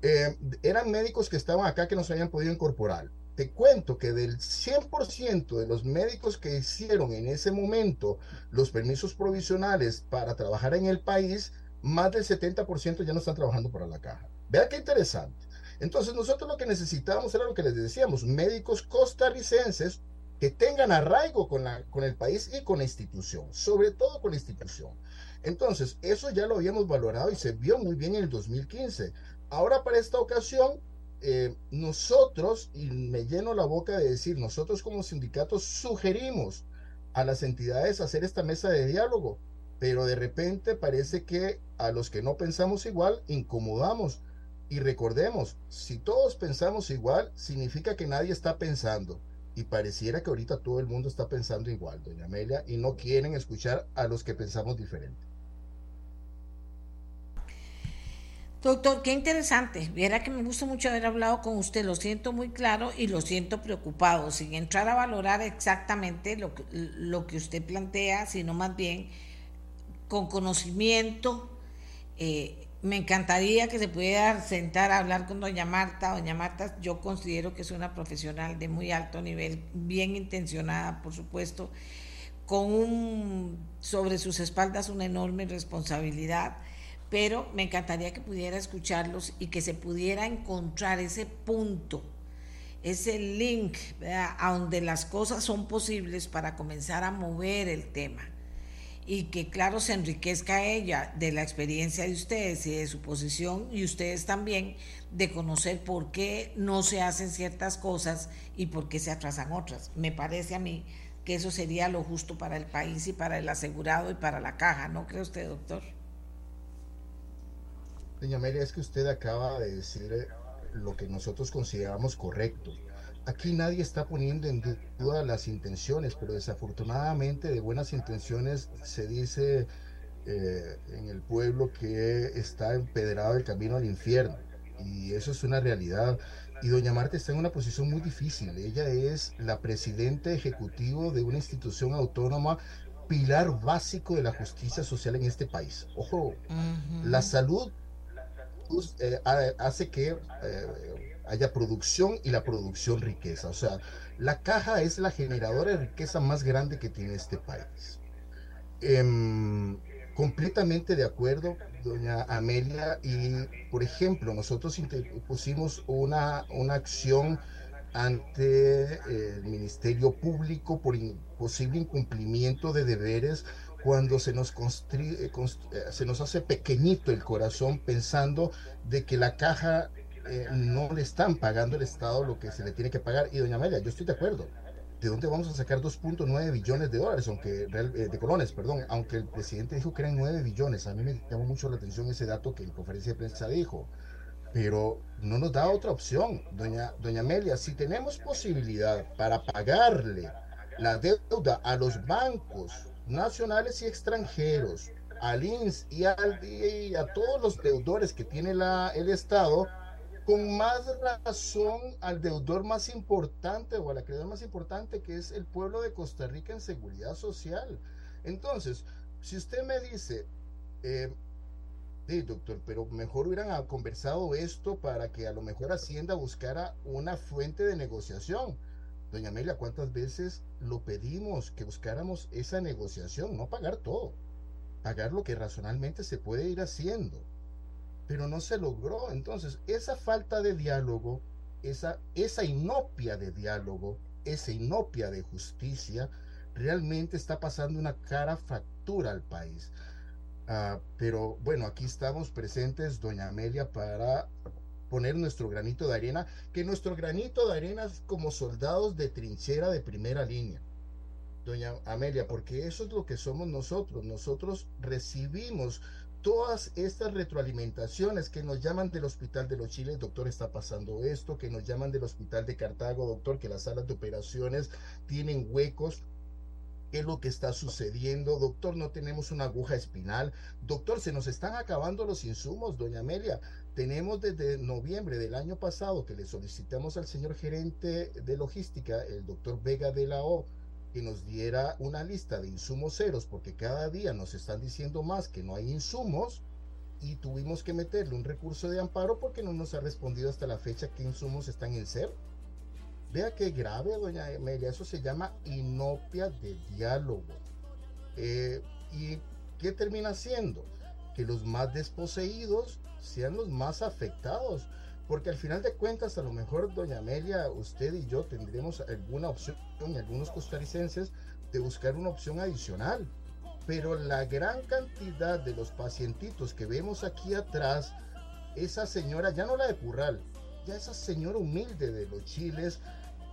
S11: Eh, eran médicos que estaban acá que no se habían podido incorporar. Te cuento que del 100% de los médicos que hicieron en ese momento los permisos provisionales para trabajar en el país, más del 70% ya no están trabajando para la caja. Vea qué interesante. Entonces nosotros lo que necesitábamos era lo que les decíamos, médicos costarricenses que tengan arraigo con, la, con el país y con la institución, sobre todo con la institución. Entonces, eso ya lo habíamos valorado y se vio muy bien en el 2015. Ahora para esta ocasión eh, nosotros, y me lleno la boca de decir, nosotros como sindicatos sugerimos a las entidades hacer esta mesa de diálogo, pero de repente parece que a los que no pensamos igual, incomodamos. Y recordemos, si todos pensamos igual, significa que nadie está pensando. Y pareciera que ahorita todo el mundo está pensando igual, doña Amelia, y no quieren escuchar a los que pensamos diferente.
S2: Doctor, qué interesante. Viera que me gusta mucho haber hablado con usted. Lo siento muy claro y lo siento preocupado, sin entrar a valorar exactamente lo que, usted plantea, sino más bien con conocimiento. Eh, me encantaría que se pudiera sentar a hablar con doña Marta. Doña Marta yo considero que es una profesional de muy alto nivel, bien intencionada, por supuesto, con un, sobre sus espaldas una enorme responsabilidad, pero me encantaría que pudiera escucharlos y que se pudiera encontrar ese punto, ese link a donde las cosas son posibles para comenzar a mover el tema y que claro se enriquezca ella de la experiencia de ustedes y de su posición y ustedes también de conocer por qué no se hacen ciertas cosas y por qué se atrasan otras. Me parece a mí que eso sería lo justo para el país y para el asegurado y para la caja, ¿no cree usted, doctor?
S11: Doña Amelia, es que usted acaba de decir eh, lo que nosotros consideramos correcto aquí nadie está poniendo en duda las intenciones, pero desafortunadamente de buenas intenciones se dice eh, en el pueblo que está empedrado el camino al infierno. Y eso es una realidad. Y doña Marta está en una posición muy difícil. Ella es la presidenta ejecutivo de una institución autónoma pilar básico de la justicia social en este país. Ojo, la salud eh, hace que eh, haya producción y la producción riqueza. O sea, la caja es la generadora de riqueza más grande que tiene este país. Em, completamente de acuerdo, doña Amelia. Y, por ejemplo, nosotros pusimos una, una acción ante el Ministerio Público por posible incumplimiento de deberes cuando se nos, eh, eh, se nos hace pequeñito el corazón pensando de que la caja eh, no le están pagando el Estado lo que se le tiene que pagar. Y doña Amelia, yo estoy de acuerdo. ¿De dónde vamos a sacar 2.9 billones de dólares, aunque eh, de colones, perdón, aunque el presidente dijo que eran 9 billones? A mí me llamó mucho la atención ese dato que en conferencia de prensa dijo. Pero no nos da otra opción, doña, doña Amelia. Si tenemos posibilidad para pagarle la deuda a los bancos nacionales y extranjeros, al INS y, al, y a todos los deudores que tiene la, el Estado, con más razón al deudor más importante o al acreedor más importante que es el pueblo de Costa Rica en seguridad social. Entonces, si usted me dice, eh, sí, doctor, pero mejor hubieran conversado esto para que a lo mejor Hacienda buscara una fuente de negociación. Doña Amelia, ¿cuántas veces lo pedimos que buscáramos esa negociación? No pagar todo, pagar lo que razonablemente se puede ir haciendo pero no se logró. Entonces, esa falta de diálogo, esa, esa inopia de diálogo, esa inopia de justicia, realmente está pasando una cara factura al país. Ah, pero bueno, aquí estamos presentes, doña Amelia, para poner nuestro granito de arena, que nuestro granito de arena es como soldados de trinchera de primera línea. Doña Amelia, porque eso es lo que somos nosotros. Nosotros recibimos todas estas retroalimentaciones que nos llaman del Hospital de los Chiles, doctor, está pasando esto, que nos llaman del Hospital de Cartago, doctor, que las salas de operaciones tienen huecos, ¿Qué es lo que está sucediendo? Doctor, no tenemos una aguja espinal. Doctor, se nos están acabando los insumos, doña Amelia. Tenemos desde noviembre del año pasado que le solicitamos al señor gerente de logística, el doctor Vega de la O, que nos diera una lista de insumos ceros, porque cada día nos están diciendo más que no hay insumos y tuvimos que meterle un recurso de amparo porque no nos ha respondido hasta la fecha qué insumos están en cero. Vea qué grave, doña Amelia, eso se llama inopia de diálogo. Eh, ¿Y qué termina siendo? Que los más desposeídos sean los más afectados porque al final de cuentas, a lo mejor, doña Amelia, usted y yo tendremos alguna opción, y algunos costarricenses, de buscar una opción adicional. Pero la gran cantidad de los pacientitos que vemos aquí atrás, esa señora, ya no la de Curral, ya esa señora humilde de los chiles,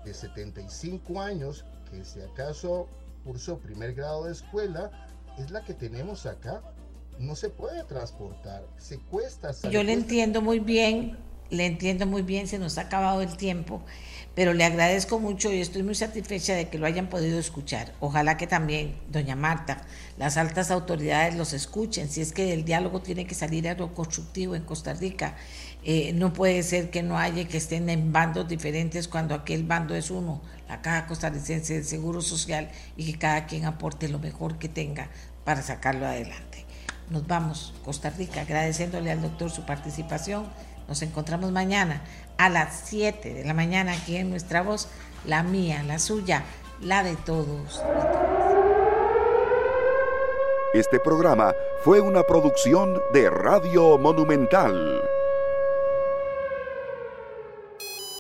S11: de 75 años, que si acaso cursó primer grado de escuela, es la que tenemos acá. No se puede transportar, se cuesta.
S2: Yo le entiendo muy bien le entiendo muy bien, se nos ha acabado el tiempo, pero le agradezco mucho y estoy muy satisfecha de que lo hayan podido escuchar. Ojalá que también, doña Marta, las altas autoridades los escuchen, si es que el diálogo tiene que salir algo constructivo en Costa Rica. Eh, no puede ser que no haya que estén en bandos diferentes cuando aquel bando es uno, la Caja Costarricense del Seguro Social, y que cada quien aporte lo mejor que tenga para sacarlo adelante. nos vamos, Costa Rica, agradeciéndole al doctor su participación. Nos encontramos mañana a las 7 de la mañana aquí en nuestra voz, la mía, la suya, la de todos.
S1: Este programa fue una producción de Radio Monumental.